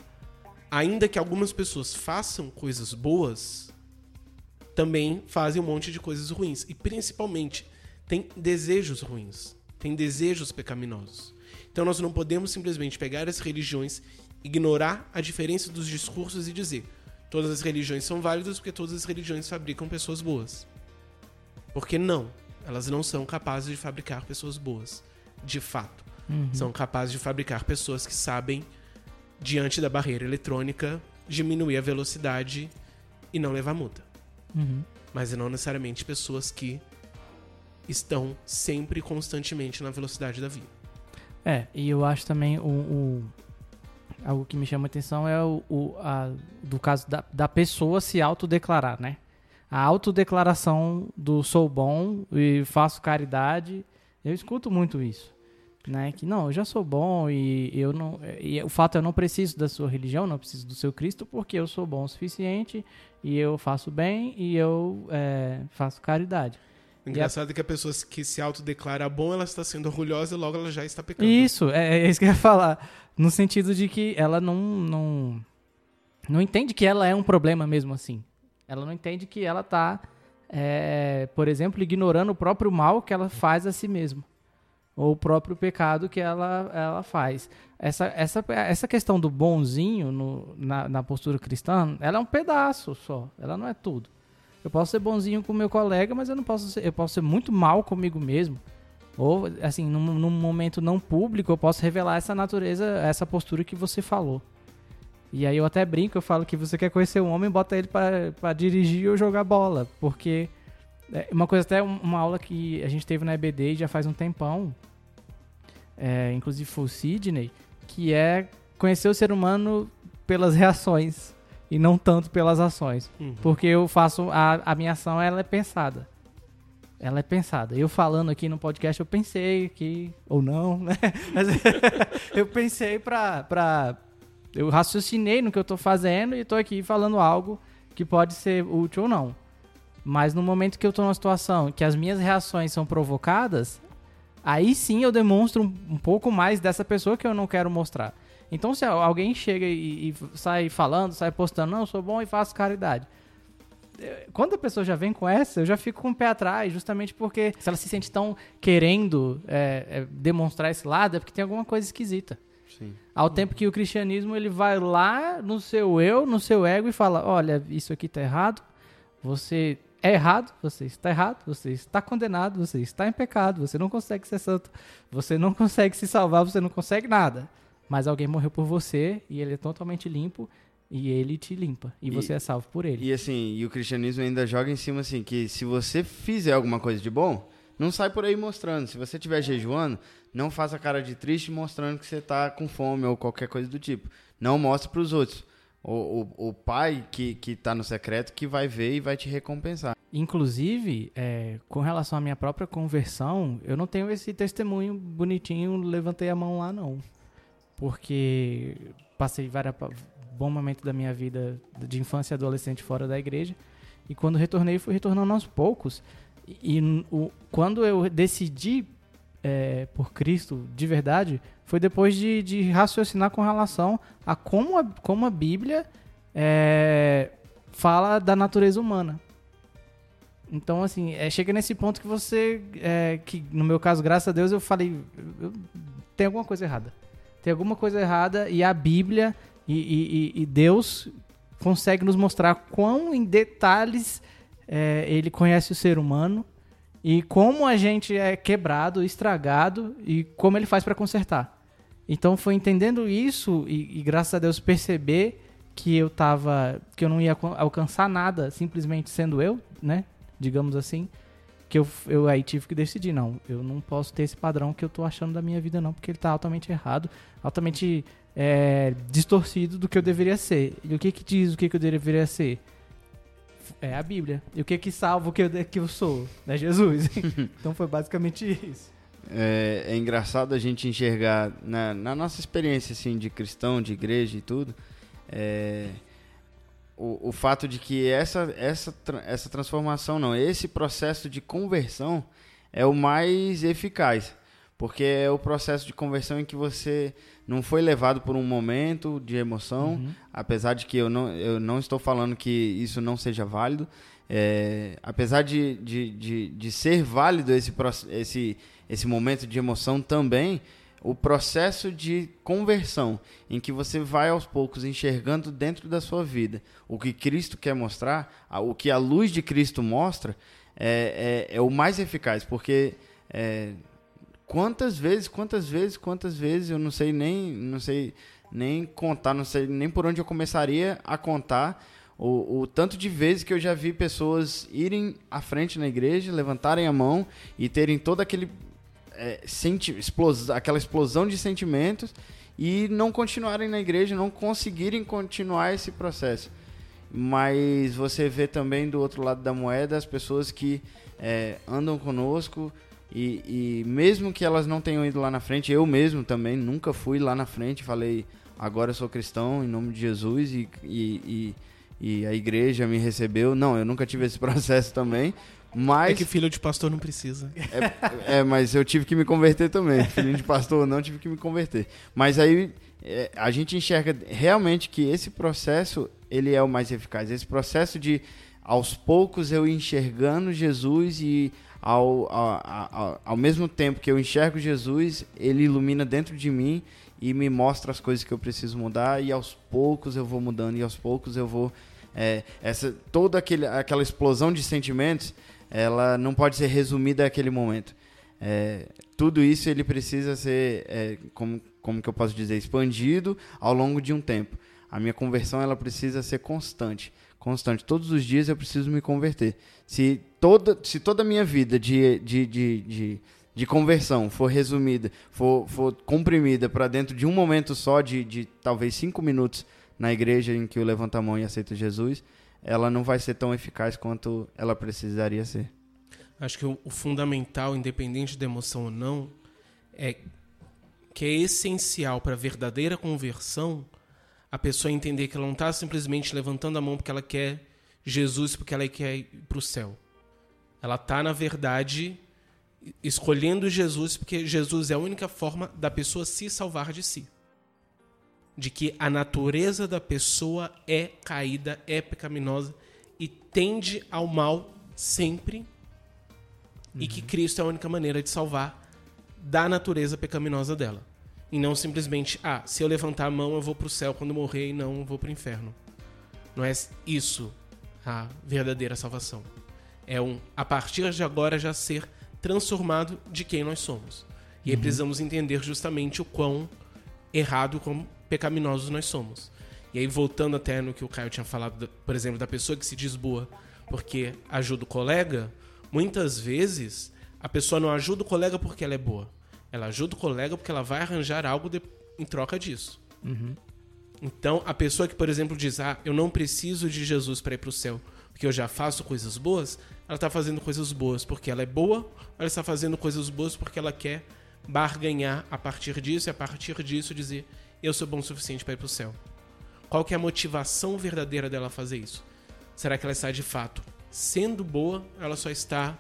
A: ainda que algumas pessoas façam coisas boas, também fazem um monte de coisas ruins. E principalmente, tem desejos ruins, tem desejos pecaminosos. Então nós não podemos simplesmente pegar as religiões, ignorar a diferença dos discursos e dizer: todas as religiões são válidas porque todas as religiões fabricam pessoas boas. Porque não, elas não são capazes de fabricar pessoas boas, de fato. Uhum. São capazes de fabricar pessoas que sabem, diante da barreira eletrônica, diminuir a velocidade e não levar multa. Uhum. Mas não necessariamente pessoas que estão sempre constantemente na velocidade da via.
B: É, e eu acho também o, o algo que me chama a atenção é o, o a, do caso da, da pessoa se autodeclarar, né? A autodeclaração do sou bom e faço caridade. Eu escuto muito isso. Né? Que não, eu já sou bom e eu não. E o fato é eu não preciso da sua religião, não preciso do seu Cristo, porque eu sou bom o suficiente e eu faço bem e eu é, faço caridade.
A: O engraçado a... é que a pessoa que se autodeclara bom, ela está sendo orgulhosa e logo ela já está pecando.
B: Isso, é, é isso que eu ia falar. No sentido de que ela não, não, não entende que ela é um problema mesmo assim. Ela não entende que ela está, é, por exemplo, ignorando o próprio mal que ela faz a si mesma. Ou o próprio pecado que ela, ela faz. Essa, essa, essa questão do bonzinho no, na, na postura cristã, ela é um pedaço só. Ela não é tudo. Eu posso ser bonzinho com meu colega, mas eu não posso ser, eu posso ser muito mal comigo mesmo. Ou, assim, num, num, momento não público, eu posso revelar essa natureza, essa postura que você falou. E aí eu até brinco, eu falo que você quer conhecer um homem, bota ele para dirigir ou jogar bola. Porque é uma coisa, até uma aula que a gente teve na EBD já faz um tempão, é, inclusive foi o Sidney, que é conhecer o ser humano pelas reações e não tanto pelas ações. Uhum. Porque eu faço, a, a minha ação ela é pensada ela é pensada. Eu falando aqui no podcast, eu pensei que, ou não, né? Mas eu pensei pra, pra. Eu raciocinei no que eu tô fazendo e tô aqui falando algo que pode ser útil ou não. Mas no momento que eu tô numa situação que as minhas reações são provocadas, aí sim eu demonstro um, pouco mais dessa pessoa que eu não quero mostrar. Então, se alguém chega e, e sai falando, sai postando, não, eu sou bom e faço caridade quando a pessoa já vem com essa, eu já fico com o pé atrás, justamente porque se ela se sente tão querendo é, é, demonstrar esse lado, é porque tem alguma coisa esquisita.
C: Sim.
B: Ao tempo que o cristianismo ele vai lá no seu eu, no seu ego e fala: olha, isso aqui tá errado, você é errado, você está errado, você está condenado, você está em pecado, você não consegue ser santo, você não consegue se salvar, você não consegue nada. Mas alguém morreu por você e ele é totalmente limpo e ele te limpa e,
C: E-
B: você é salvo por ele.
C: E assim, e o cristianismo ainda joga em cima assim, que se você fizer alguma coisa de bom, não sai por aí mostrando. Se você estiver jejuando, não faça cara de triste mostrando que você tá com fome ou qualquer coisa do tipo. Não mostre para os outros. O, o, o pai que, que tá no secreto que vai ver e vai te recompensar.
B: Inclusive, é, com relação à minha própria conversão, eu não tenho esse testemunho bonitinho, levantei a mão lá, não. Porque passei vários bom momento da minha vida de infância e adolescente fora da igreja. E quando retornei, fui retornando aos poucos. E, e o, quando eu decidi é, por Cristo de verdade, foi depois de, de raciocinar com relação a como a, como a Bíblia é, fala da natureza humana. Então, assim, é, chega nesse ponto que você. é, que no meu caso, graças a Deus, eu falei. eu- tem alguma coisa errada. Tem alguma coisa errada e a Bíblia e, e- e- Deus consegue nos mostrar quão em detalhes é, ele conhece o ser humano e como a gente é quebrado, estragado e como ele faz para consertar. Então foi entendendo isso e, e graças a Deus perceber que eu tava que eu não ia alcançar nada simplesmente sendo eu, né? Digamos assim, que eu, eu aí tive que decidir, não, eu não posso ter esse padrão que eu tô achando da minha vida não, porque ele tá altamente errado, altamente é, distorcido do que eu deveria ser. E o que que diz o que que eu deveria ser? É a Bíblia. E o que que salva o que eu, que eu sou? É Jesus. então foi basicamente isso.
C: É, é engraçado a gente enxergar na, na nossa experiência assim de cristão, de igreja e tudo, é, o, o fato de que essa, essa, essa transformação, não, esse processo de conversão é o mais eficaz. Porque é o processo de conversão em que você não foi levado por um momento de emoção,
B: Uhum.
C: apesar de que eu não, eu não estou falando que isso não seja válido, é, apesar de, de, de, de ser válido esse, esse, esse momento de emoção também, o processo de conversão, em que você vai aos poucos enxergando dentro da sua vida o que Cristo quer mostrar, o que a luz de Cristo mostra, é, é, é o mais eficaz, porque é, quantas vezes, quantas vezes, quantas vezes, eu não sei nem, não sei nem contar, não sei nem por onde eu começaria a contar o, o tanto de vezes que eu já vi pessoas irem à frente na igreja, levantarem a mão e terem todo aquele é, senti aquela explosão de sentimentos e não continuarem na igreja, não conseguirem continuar esse processo. Mas você vê também do outro lado da moeda as pessoas que é, andam conosco e, e mesmo que elas não tenham ido lá na frente, eu mesmo também nunca fui lá na frente, falei agora eu sou cristão em nome de Jesus e, e, e, e a igreja me recebeu. Não, eu nunca tive esse processo também. Mas
A: É que filho de pastor não precisa.
C: é, mas eu tive que me converter também. Filhinho de pastor não, tive que me converter. Mas aí é, a gente enxerga realmente que esse processo ele é o mais eficaz. Esse processo de aos poucos eu enxergando Jesus e ao, ao, ao, mesmo tempo que eu enxergo Jesus, ele ilumina dentro de mim e me mostra as coisas que eu preciso mudar e aos poucos eu vou mudando e aos poucos eu vou é, essa toda aquele, aquela explosão de sentimentos ela não pode ser resumida àquele momento. É, tudo isso ele precisa ser, é, como, como que eu posso dizer, expandido ao longo de um tempo. A minha conversão ela precisa ser constante, constante. Todos os dias eu preciso me converter. Se toda, se toda a minha vida de, de, de, de, de conversão for resumida, for, for comprimida para dentro de um momento só, de, de talvez cinco minutos na igreja em que eu levanto a mão e aceito Jesus, ela não vai ser tão eficaz quanto ela precisaria ser.
A: Acho que o, o fundamental, independente da emoção ou não, é que é essencial para a verdadeira conversão a pessoa entender que ela não está simplesmente levantando a mão porque ela quer Jesus, porque ela quer ir para o céu. Ela está, na verdade, escolhendo Jesus porque Jesus é a única forma da pessoa se salvar de si. De que a natureza da pessoa é caída, é pecaminosa e tende ao mal sempre e que Cristo é a única maneira de salvar da natureza pecaminosa dela. E não simplesmente, ah, se eu levantar a mão eu vou para o céu quando morrer e não vou para o inferno. Não é isso a verdadeira salvação. É um, a partir de agora, já ser transformado de quem nós somos. E aí uhum. precisamos entender justamente o quão errado, quão pecaminosos nós somos. E aí, voltando até no que o Caio tinha falado, por exemplo, da pessoa que se diz boa porque ajuda o colega, muitas vezes a pessoa não ajuda o colega porque ela é boa. Ela ajuda o colega porque ela vai arranjar algo de, em troca disso.
B: Uhum.
A: Então, a pessoa que, por exemplo, diz: Ah, eu não preciso de Jesus para ir para o céu, porque eu já faço coisas boas, ela está fazendo coisas boas porque ela é boa, ela está fazendo coisas boas porque ela quer barganhar a partir disso e a partir disso dizer: Eu sou bom o suficiente para ir para o céu. Qual que é a motivação verdadeira dela fazer isso? Será que ela está de fato sendo boa? Ela só está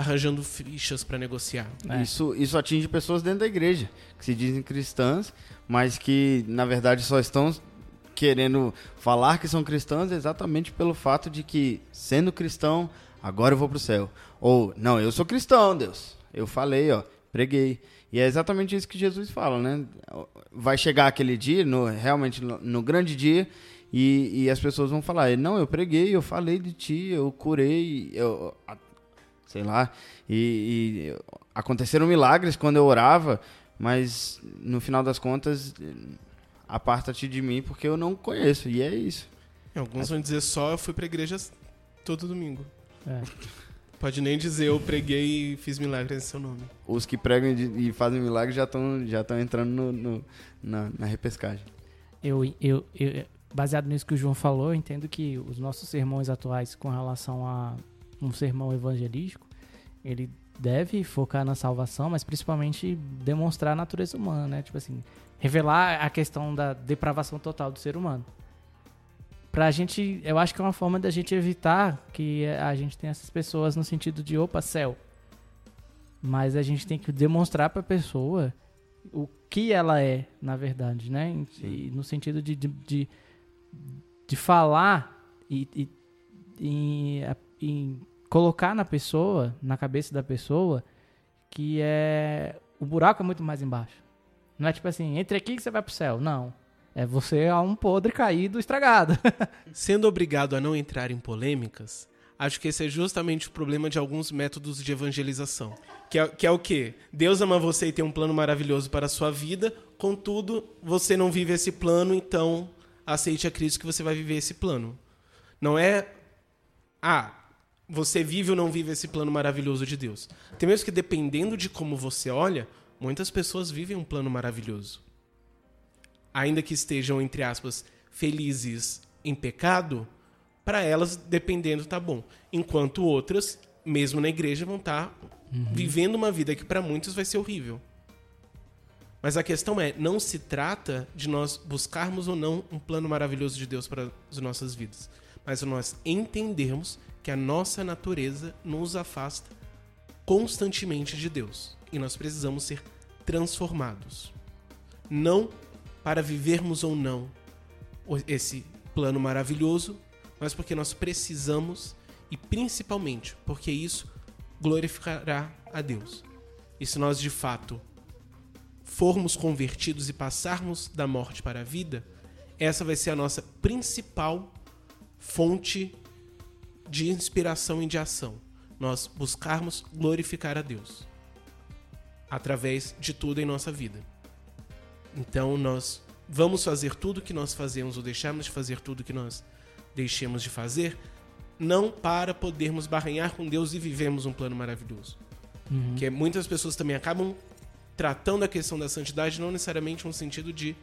A: arranjando fichas para negociar.
C: É. Isso, isso atinge pessoas dentro da igreja, que se dizem cristãs, mas que na verdade só estão querendo falar que são cristãs exatamente pelo fato de que, sendo cristão, agora eu vou para o céu. Ou, não, eu sou cristão, Deus. Eu falei, ó, preguei. E é exatamente isso que Jesus fala, né? Vai chegar aquele dia, no, realmente no, no grande dia, e, e, as pessoas vão falar: não, eu preguei, eu falei de ti, eu curei, eu, sei lá. E, e aconteceram milagres quando eu orava, mas no final das contas, aparta-te de mim porque eu não conheço. E é isso.
A: Alguns vão dizer só: eu fui pra igreja todo domingo.
B: É.
A: Pode nem dizer eu preguei e fiz milagres em seu nome.
C: Os que pregam e fazem milagres já estão já entrando no, no, na, na repescagem.
B: Eu, eu, eu, baseado nisso que o João falou, eu entendo que os nossos sermões atuais com relação a um sermão evangelístico, ele deve focar na salvação, mas principalmente demonstrar a natureza humana, né? Tipo assim, revelar a questão da depravação total do ser humano pra gente, eu acho que é uma forma da gente evitar que a gente tenha essas pessoas no sentido de, opa, céu. Mas a gente tem que demonstrar pra pessoa o que ela é, na verdade, né? E, no sentido de, de, de, de falar e, e, e, e, colocar na pessoa, na cabeça da pessoa, que é o buraco é muito mais embaixo. Não é tipo assim, entre aqui que você vai pro céu. Não. É você a um podre caído estragado.
A: Sendo obrigado a não entrar em polêmicas, acho que esse é justamente o problema de alguns métodos de evangelização. Que é, que é o quê? Deus ama você e tem um plano maravilhoso para a sua vida, contudo, você não vive esse plano, então aceite a Cristo que você vai viver esse plano. Não é. Ah, você vive ou não vive esse plano maravilhoso de Deus. Tem mesmo que, dependendo de como você olha, muitas pessoas vivem um plano maravilhoso ainda que estejam, entre aspas, felizes em pecado, para elas, dependendo, tá bom. Enquanto outras, mesmo na igreja, vão estar tá uhum. vivendo uma vida que para muitos vai ser horrível. Mas a questão é, não se trata de nós buscarmos ou não um plano maravilhoso de Deus para as nossas vidas, mas nós entendermos que a nossa natureza nos afasta constantemente de Deus e nós precisamos ser transformados. Não para vivermos ou não esse plano maravilhoso, mas porque nós precisamos e principalmente porque isso glorificará a Deus. E se nós de fato formos convertidos e passarmos da morte para a vida, essa vai ser a nossa principal fonte de inspiração e de ação. Nós buscarmos glorificar a Deus através de tudo em nossa vida. Então nós vamos fazer tudo que nós fazemos ou deixarmos de fazer tudo que nós deixemos de fazer, não para podermos barranhar com Deus e vivemos um plano maravilhoso. Uhum. Que muitas pessoas também acabam tratando a questão da santidade não necessariamente no sentido de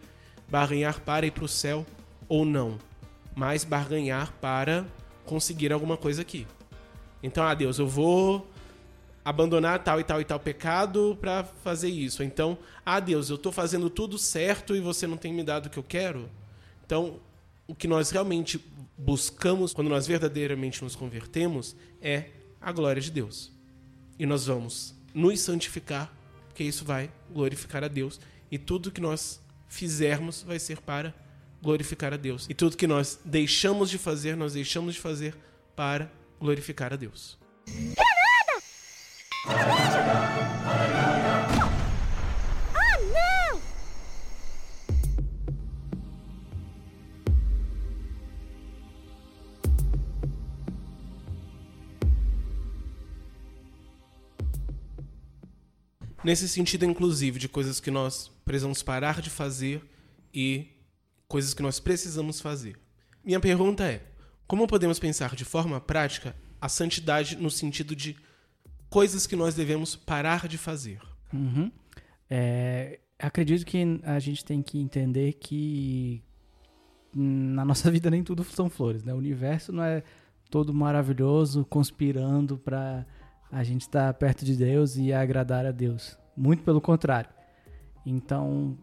A: barganhar para ir para o céu ou não, mas barganhar para conseguir alguma coisa aqui. Então, ah, Deus, eu vou abandonar tal e tal e tal pecado para fazer isso. Então, ah, Deus, eu estou fazendo tudo certo e você não tem me dado o que eu quero. Então, o que nós realmente buscamos quando nós verdadeiramente nos convertemos é a glória de Deus. E nós vamos nos santificar, porque isso vai glorificar a Deus. E tudo que nós fizermos vai ser para glorificar a Deus. E tudo que nós deixamos de fazer, nós deixamos de fazer para glorificar a Deus. Nesse sentido, inclusive, de coisas que nós precisamos parar de fazer e coisas que nós precisamos fazer. Minha pergunta é: como podemos pensar de forma prática a santidade no sentido de coisas que nós devemos parar de fazer?
B: Uhum. É, acredito que a gente tem que entender que na nossa vida nem tudo são flores, né? O universo não é todo maravilhoso conspirando para a gente estar perto de Deus e agradar a Deus. Muito pelo contrário. Então,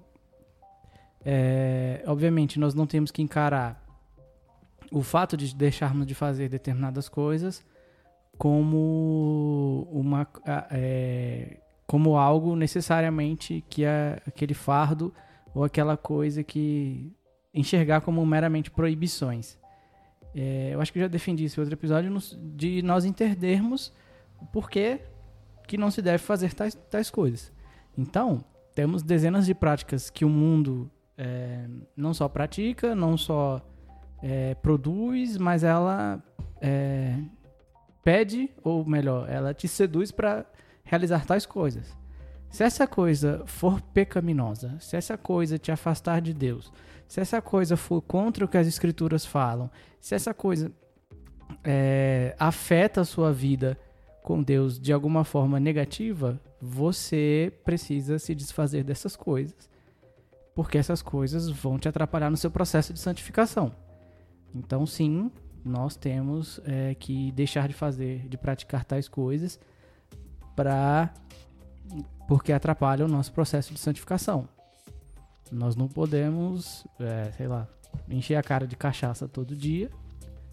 B: é, obviamente, nós não temos que encarar o fato de deixarmos de fazer determinadas coisas como uma é, como algo necessariamente que é aquele fardo ou aquela coisa que enxergar como meramente proibições. É, eu acho que já defendi esse outro episódio de nós entendermos o porquê que não se deve fazer tais, tais coisas. Então, temos dezenas de práticas que o mundo é, não só pratica, não só é, produz, mas ela é, pede, ou melhor, ela te seduz para realizar tais coisas. Se essa coisa for pecaminosa, se essa coisa te afastar de Deus, se essa coisa for contra o que as escrituras falam, se essa coisa é, afeta a sua vida com Deus de alguma forma negativa, você precisa se desfazer dessas coisas, porque essas coisas vão te atrapalhar no seu processo de santificação. Então, sim, nós temos é, que deixar de fazer, de praticar tais coisas para porque atrapalha o nosso processo de santificação. Nós não podemos, é, sei lá, encher a cara de cachaça todo dia.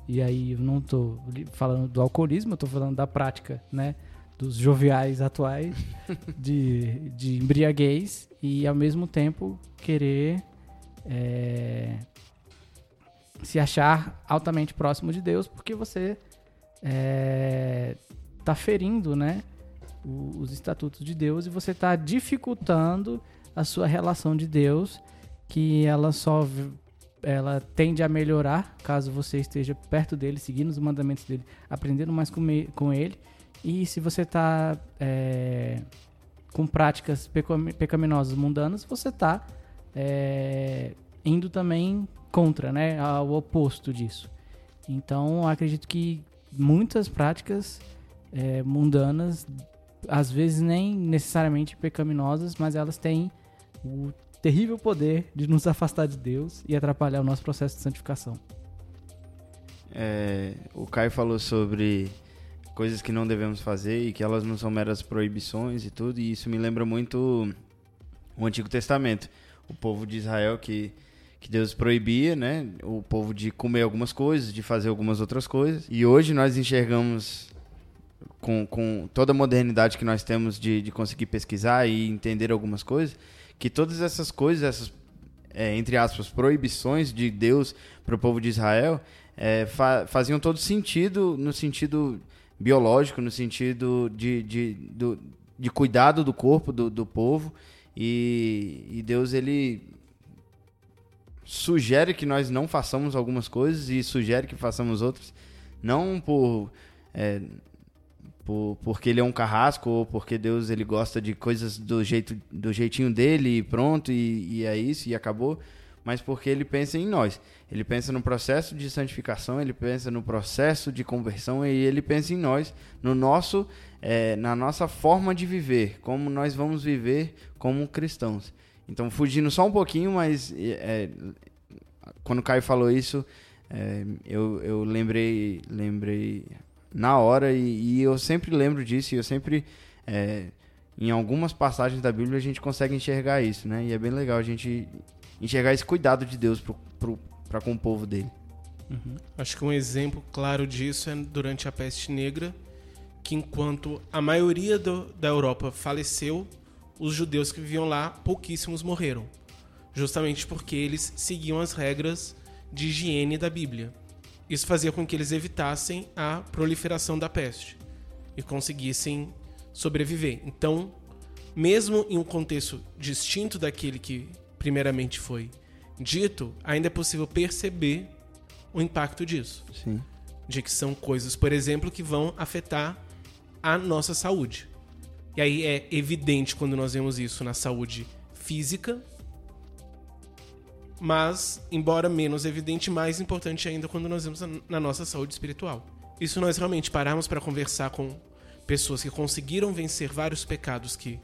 B: E aí eu não estou falando do alcoolismo, eu tô falando da prática, né? Dos joviais atuais de, de embriaguez e ao mesmo tempo querer é, se achar altamente próximo de Deus porque você está é, ferindo, né? os estatutos de Deus e você está dificultando a sua relação de Deus, que ela só ela tende a melhorar caso você esteja perto dele, seguindo os mandamentos dele, aprendendo mais com, me, com ele. E se você está é, com práticas pecaminosas mundanas, você está é, indo também contra, né, ao oposto disso. Então, acredito que muitas práticas é, mundanas às vezes nem necessariamente pecaminosas, mas elas têm o terrível poder de nos afastar de Deus e atrapalhar o nosso processo de santificação.
C: É, o Caio falou sobre coisas que não devemos fazer e que elas não são meras proibições e tudo, e isso me lembra muito o Antigo Testamento. O povo de Israel que, que Deus proibia, né? O povo de comer algumas coisas, de fazer algumas outras coisas. E hoje nós enxergamos com, com toda a modernidade que nós temos de, de conseguir pesquisar e entender algumas coisas, que todas essas coisas, essas, é, entre aspas, proibições de Deus para o povo de Israel, é, fa faziam todo sentido no sentido biológico, no sentido de, de, do, de cuidado do corpo do, do povo. E, e Deus, ele sugere que nós não façamos algumas coisas e sugere que façamos outras, não por é, por, porque ele é um carrasco ou porque Deus ele gosta de coisas do jeito do jeitinho dele e pronto e, e é isso e acabou mas porque ele pensa em nós ele pensa no processo de santificação ele pensa no processo de conversão e ele pensa em nós no nosso é, na nossa forma de viver como nós vamos viver como cristãos então fugindo só um pouquinho mas é, quando o Caio falou isso é, eu, eu lembrei lembrei na hora e, e eu sempre lembro disso e eu sempre é, em algumas passagens da Bíblia a gente consegue enxergar isso, né? E é bem legal a gente enxergar esse cuidado de Deus para com o povo dele.
A: Uhum. Acho que um exemplo claro disso é durante a peste negra, que enquanto a maioria do, da Europa faleceu, os judeus que viviam lá, pouquíssimos morreram. Justamente porque eles seguiam as regras de higiene da Bíblia. Isso fazia com que eles evitassem a proliferação da peste e conseguissem sobreviver. Então, mesmo em um contexto distinto daquele que primeiramente foi dito, ainda é possível perceber o impacto disso.
C: Sim.
A: De que são coisas, por exemplo, que vão afetar a nossa saúde. E aí é evidente quando nós vemos isso na saúde física, mas, embora menos evidente, mais importante ainda quando nós vemos na nossa saúde espiritual. Isso nós realmente pararmos para conversar com pessoas que conseguiram vencer vários pecados que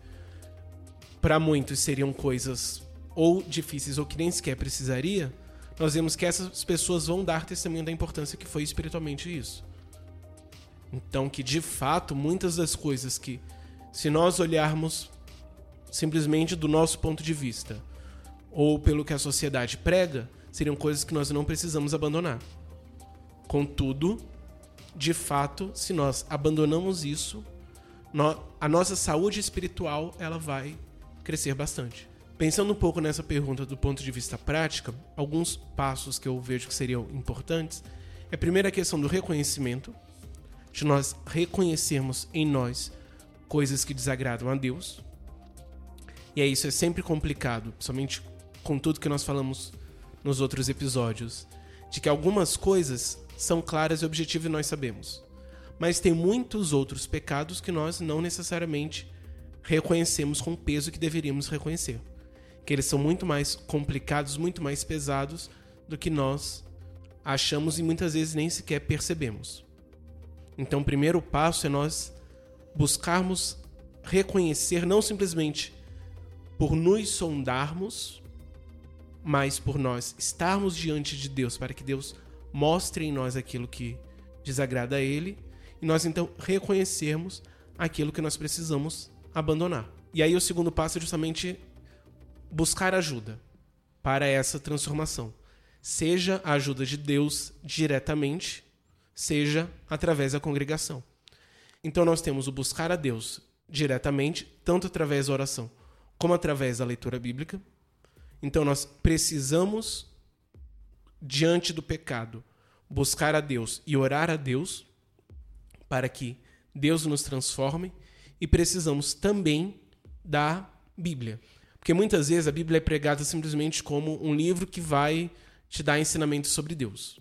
A: para muitos seriam coisas ou difíceis ou que nem sequer precisaria, nós vemos que essas pessoas vão dar testemunho da importância que foi espiritualmente isso. Então, que de fato, muitas das coisas que, se nós olharmos simplesmente do nosso ponto de vista, ou pelo que a sociedade prega, seriam coisas que nós não precisamos abandonar. Contudo, de fato, se nós abandonamos isso, a nossa saúde espiritual ela vai crescer bastante. Pensando um pouco nessa pergunta do ponto de vista prática, alguns passos que eu vejo que seriam importantes é a primeira questão do reconhecimento, de nós reconhecermos em nós coisas que desagradam a Deus. E aí isso é sempre complicado, somente com tudo que nós falamos nos outros episódios, de que algumas coisas são claras e objetivas e nós sabemos. Mas tem muitos outros pecados que nós não necessariamente reconhecemos com o peso que deveríamos reconhecer que eles são muito mais complicados, muito mais pesados do que nós achamos e muitas vezes nem sequer percebemos. Então, o primeiro passo é nós buscarmos reconhecer não simplesmente por nos sondarmos, mas por nós estarmos diante de Deus para que Deus mostre em nós aquilo que desagrada a Ele e nós então reconhecermos aquilo que nós precisamos abandonar. E aí o segundo passo é justamente buscar ajuda para essa transformação. Seja a ajuda de Deus diretamente, seja através da congregação. Então nós temos o buscar a Deus diretamente, tanto através da oração como através da leitura bíblica. Então nós precisamos, diante do pecado, buscar a Deus e orar a Deus para que Deus nos transforme e precisamos também da Bíblia. Porque muitas vezes a Bíblia é pregada simplesmente como um livro que vai te dar ensinamentos sobre Deus.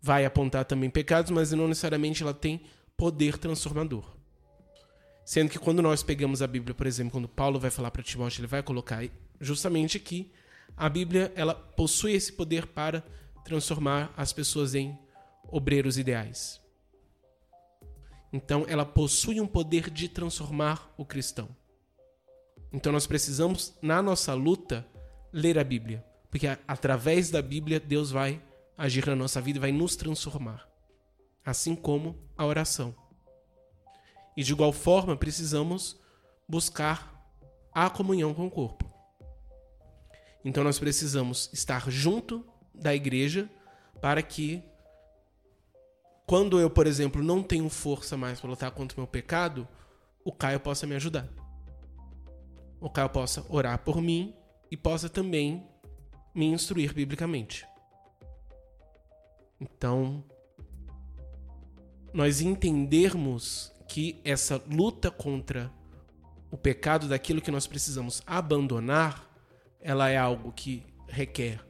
A: Vai apontar também pecados, mas não necessariamente ela tem poder transformador. Sendo que quando nós pegamos a Bíblia, por exemplo, quando Paulo vai falar para Timóteo, ele vai colocar justamente que a Bíblia ela possui esse poder para transformar as pessoas em obreiros ideais. Então, ela possui um poder de transformar o cristão. Então nós precisamos, na nossa luta, ler a Bíblia. Porque através da Bíblia, Deus vai agir na nossa vida e vai nos transformar. Assim como a oração. E de igual forma, precisamos buscar a comunhão com o corpo. Então nós precisamos estar junto da igreja para que quando eu, por exemplo, não tenho força mais para lutar contra o meu pecado, o Caio possa me ajudar o Caio possa orar por mim e possa também me instruir biblicamente. Então, nós entendermos que essa luta contra o pecado daquilo que nós precisamos abandonar, ela é algo que requer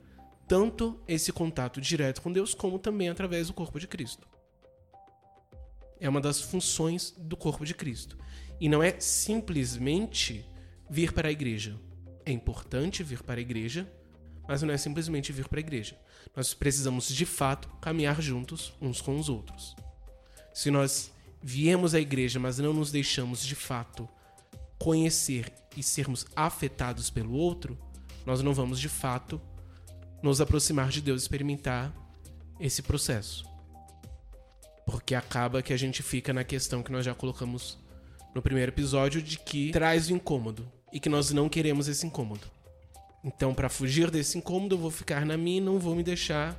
A: tanto esse contato direto com Deus, como também através do corpo de Cristo. É uma das funções do corpo de Cristo. E não é simplesmente vir para a igreja. É importante vir para a igreja, mas não é simplesmente vir para a igreja. Nós precisamos de fato caminhar juntos uns com os outros. Se nós viemos à igreja, mas não nos deixamos de fato conhecer e sermos afetados pelo outro, nós não vamos de fato nos aproximar de Deus experimentar esse processo. Porque acaba que a gente fica na questão que nós já colocamos no primeiro episódio de que traz o incômodo e que nós não queremos esse incômodo. Então, para fugir desse incômodo, eu vou ficar na minha e não vou me deixar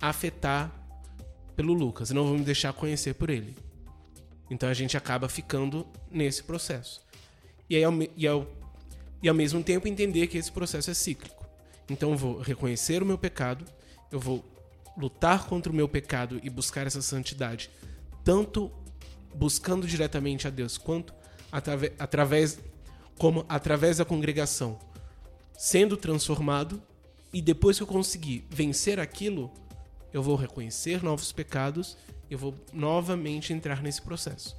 A: afetar pelo Lucas, não vou me deixar conhecer por ele. Então a gente acaba ficando nesse processo. E, aí, ao, e, ao, e ao mesmo tempo entender que esse processo é cíclico. Então eu vou reconhecer o meu pecado, eu vou lutar contra o meu pecado e buscar essa santidade, tanto buscando diretamente a Deus, quanto atrave, através como através da congregação, sendo transformado, e depois que eu conseguir vencer aquilo, eu vou reconhecer novos pecados, eu vou novamente entrar nesse processo.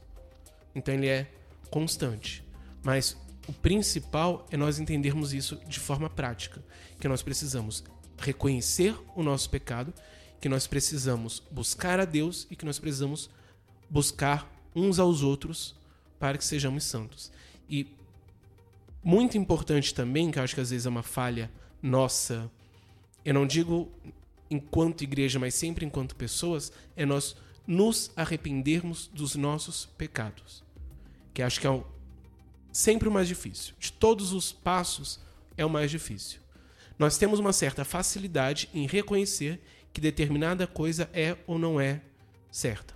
A: Então ele é constante. Mas o principal é nós entendermos isso de forma prática, que nós precisamos reconhecer o nosso pecado, que nós precisamos buscar a Deus e que nós precisamos buscar uns aos outros para que sejamos santos. E muito importante também, que eu acho que às vezes é uma falha nossa, eu não digo enquanto igreja, mas sempre enquanto pessoas, é nós nos arrependermos dos nossos pecados. Que acho que é sempre o mais difícil. De todos os passos, é o mais difícil. Nós temos uma certa facilidade em reconhecer que determinada coisa é ou não é certa.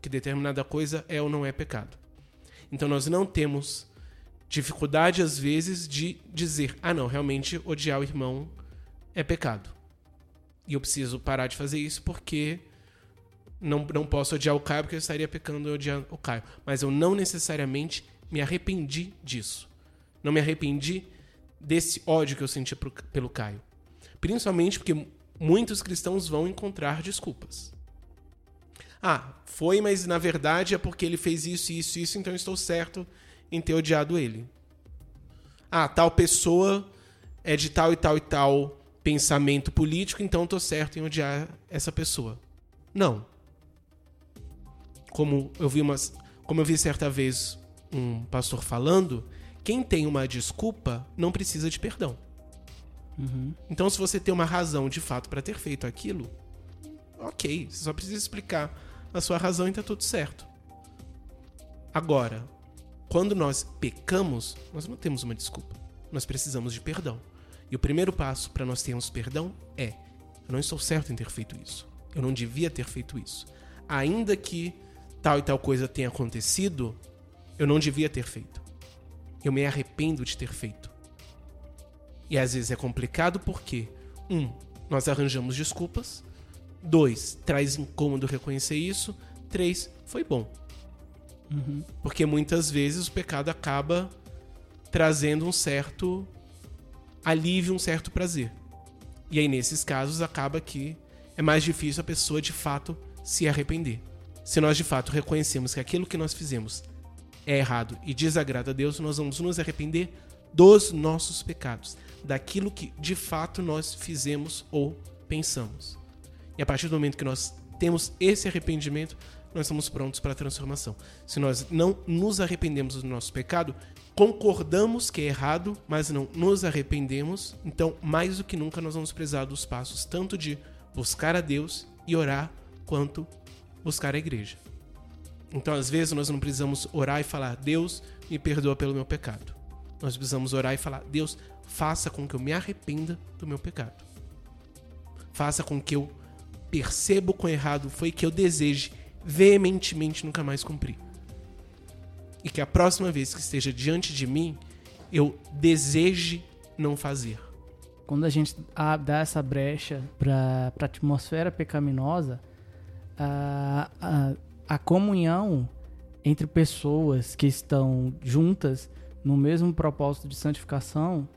A: Que determinada coisa é ou não é pecado. Então nós não temos dificuldade, às vezes, de dizer: ah, não, realmente odiar o irmão é pecado. E eu preciso parar de fazer isso porque não, não posso odiar o Caio porque eu estaria pecando odiar o Caio. Mas eu não necessariamente me arrependi disso. Não me arrependi desse ódio que eu senti pro, pelo Caio. Principalmente porque muitos cristãos vão encontrar desculpas. Ah, foi, mas na verdade é porque ele fez isso, isso, isso, então eu estou certo em ter odiado ele. Ah, tal pessoa é de tal e tal e tal pensamento político, então eu estou certo em odiar essa pessoa. Não. Como eu vi umas, como eu vi certa vez um pastor falando, quem tem uma desculpa não precisa de perdão. Uhum. Então, se você tem uma razão de fato para ter feito aquilo, ok, você só precisa explicar a sua razão e tá tudo certo. Agora, quando nós pecamos, nós não temos uma desculpa. Nós precisamos de perdão. E o primeiro passo para nós termos perdão é: eu não estou certo em ter feito isso. Eu não devia ter feito isso. Ainda que tal e tal coisa tenha acontecido, eu não devia ter feito. Eu me arrependo de ter feito. E às vezes é complicado porque, um, nós arranjamos desculpas. Dois, traz incômodo reconhecer isso. Três, foi bom. Porque muitas vezes o pecado acaba trazendo um certo alívio, um certo prazer. E aí, nesses casos, acaba que é mais difícil a pessoa de fato se arrepender. Se nós de fato reconhecemos que aquilo que nós fizemos é errado e desagrada a Deus, nós vamos nos arrepender dos nossos pecados, daquilo que de fato nós fizemos ou pensamos. E a partir do momento que nós temos esse arrependimento, nós estamos prontos para a transformação. Se nós não nos arrependemos do nosso pecado, concordamos que é errado, mas não nos arrependemos, então mais do que nunca nós vamos precisar dos passos tanto de buscar a Deus e orar, quanto buscar a igreja. Então, às vezes, nós não precisamos orar e falar, Deus, me perdoa pelo meu pecado. Nós precisamos orar e falar, Deus, faça com que eu me arrependa do meu pecado. Faça com que eu perceba o quão errado foi que eu deseje veementemente nunca mais cumprir. E que a próxima vez que esteja diante de mim, eu deseje não fazer.
B: Quando a gente dá essa brecha para a atmosfera pecaminosa, a, a, a comunhão entre pessoas que estão juntas no mesmo propósito de santificação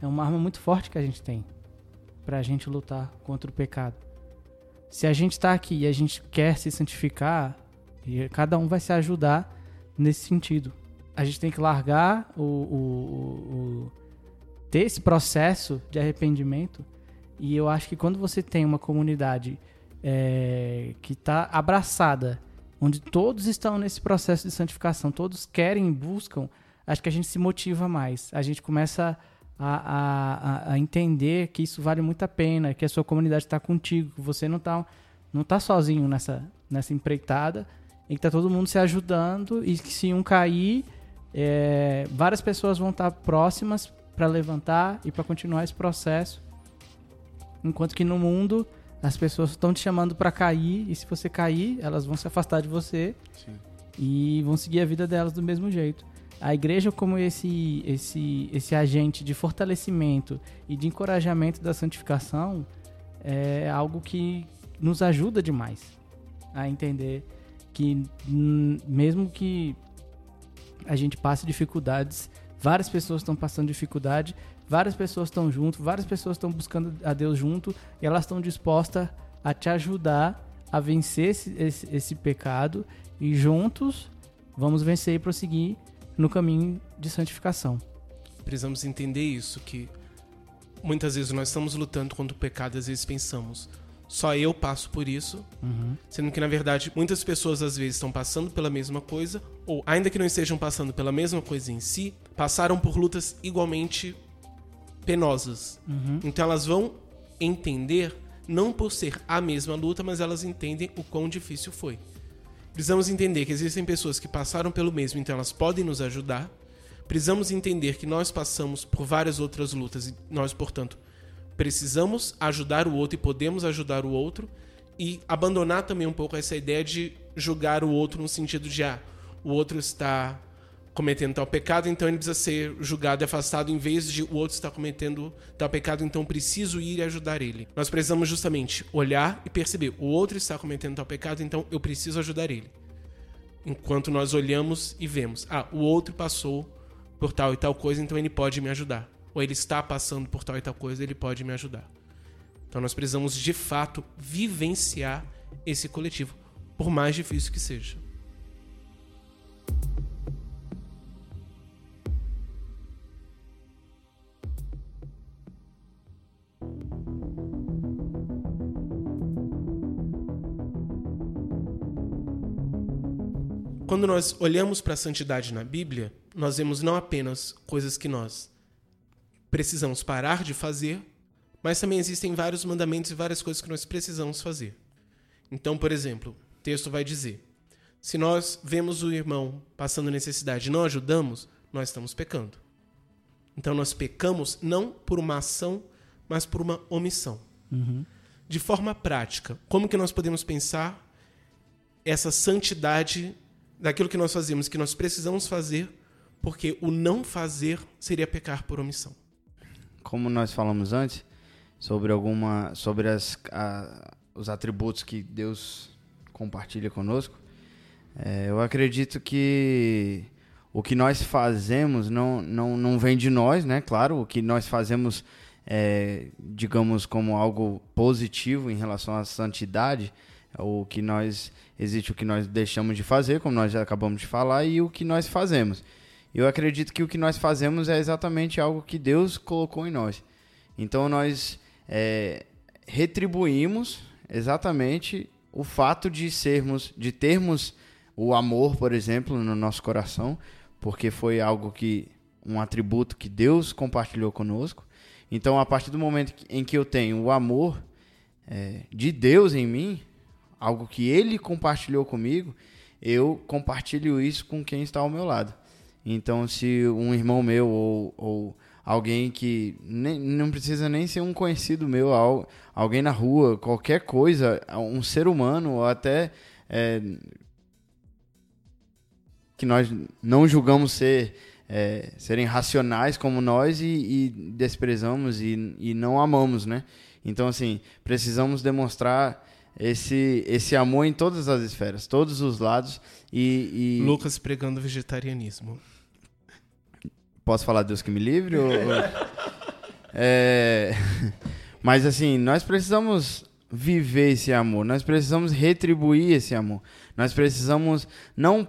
B: é uma arma muito forte que a gente tem para a gente lutar contra o pecado. Se a gente está aqui e a gente quer se santificar, cada um vai se ajudar nesse sentido. A gente tem que largar o, o, o ter esse processo de arrependimento. E eu acho que quando você tem uma comunidade é, que está abraçada onde todos estão nesse processo de santificação, todos querem e buscam, acho que a gente se motiva mais. A gente começa a, a, a entender que isso vale muito a pena, que a sua comunidade está contigo, que você não está não tá sozinho nessa, nessa empreitada, e que está todo mundo se ajudando, e que se um cair, é, várias pessoas vão estar tá próximas para levantar e para continuar esse processo. Enquanto que no mundo as pessoas estão te chamando para cair e se você cair, elas vão se afastar de você Sim. e vão seguir a vida delas do mesmo jeito. A igreja como esse esse esse agente de fortalecimento e de encorajamento da santificação é algo que nos ajuda demais a entender que mesmo que a gente passe dificuldades, várias pessoas estão passando dificuldade, várias pessoas estão junto, várias pessoas estão buscando a Deus junto e elas estão dispostas a te ajudar a vencer esse, esse, esse pecado e juntos vamos vencer e prosseguir no caminho de santificação.
A: Precisamos entender isso, que muitas vezes nós estamos lutando contra o pecado, às vezes pensamos, só eu passo por isso,
B: Uhum.
A: sendo que na verdade muitas pessoas às vezes estão passando pela mesma coisa, ou ainda que não estejam passando pela mesma coisa em si, passaram por lutas igualmente penosas.
B: Uhum.
A: Então elas vão entender, não por ser a mesma luta, mas elas entendem o quão difícil foi. Precisamos entender que existem pessoas que passaram pelo mesmo, então elas podem nos ajudar. Precisamos entender que nós passamos por várias outras lutas e nós, portanto, precisamos ajudar o outro e podemos ajudar o outro e abandonar também um pouco essa ideia de julgar o outro no sentido de ah, o outro está cometendo tal pecado, então ele precisa ser julgado e afastado em vez de o outro estar cometendo tal pecado, então preciso ir e ajudar ele. Nós precisamos justamente olhar e perceber, o outro está cometendo tal pecado, então eu preciso ajudar ele. Enquanto nós olhamos e vemos, ah, o outro passou por tal e tal coisa, então ele pode me ajudar. Ou ele está passando por tal e tal coisa, ele pode me ajudar. Então nós precisamos de fato vivenciar esse coletivo, por mais difícil que seja. Quando nós olhamos para a santidade na Bíblia, nós vemos não apenas coisas que nós precisamos parar de fazer, mas também existem vários mandamentos e várias coisas que nós precisamos fazer. Então, por exemplo, o texto vai dizer: se nós vemos o irmão passando necessidade e não ajudamos, nós estamos pecando. Então, nós pecamos não por uma ação, mas por uma omissão.
B: Uhum.
A: De forma prática, como que nós podemos pensar essa santidade daquilo que nós fazemos, que nós precisamos fazer, porque o não fazer seria pecar por omissão.
C: Como nós falamos antes, sobre alguma sobre as, a- os atributos que Deus compartilha conosco, é, eu acredito que o que nós fazemos não, não, não vem de nós, né? Claro, o que nós fazemos, é, digamos, como algo positivo em relação à santidade, o que nós existe o que nós deixamos de fazer, como nós já acabamos de falar, e o que nós fazemos. Eu acredito que o que nós fazemos é exatamente algo que Deus colocou em nós. Então nós é, retribuímos exatamente o fato de sermos, de termos o amor, por exemplo, no nosso coração, porque foi algo que um atributo que Deus compartilhou conosco. Então, a partir do momento em que eu tenho o amor é, de Deus em mim, algo que Ele compartilhou comigo, eu compartilho isso com quem está ao meu lado. Então, se um irmão meu ou, ou alguém que nem, não precisa nem ser um conhecido meu, al- alguém na rua, qualquer coisa, um ser humano ou até é, que nós não julgamos ser é, serem racionais como nós e, e desprezamos e, e não amamos, né? Então, assim, precisamos demonstrar esse, esse amor em todas as esferas, todos os lados e, e
A: Lucas pregando vegetarianismo.
C: Posso falar Deus que me livre? ou- É, Mas assim, nós precisamos viver esse amor, nós precisamos retribuir esse amor, nós precisamos não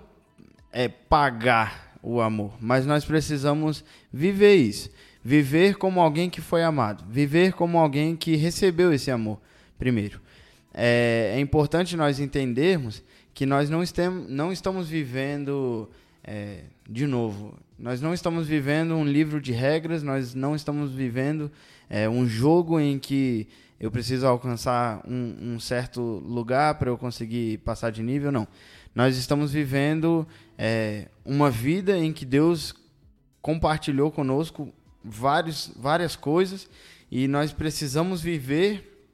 C: é, pagar o amor, mas nós precisamos viver isso. Viver como alguém que foi amado, viver como alguém que recebeu esse amor primeiro. É, é importante nós entendermos que nós não, não estamos vivendo, é, de novo, nós não estamos vivendo um livro de regras, nós não estamos vivendo é, um jogo em que eu preciso alcançar um, um certo lugar para eu conseguir passar de nível, não. Nós estamos vivendo é, uma vida em que Deus compartilhou conosco vários, várias coisas e nós precisamos viver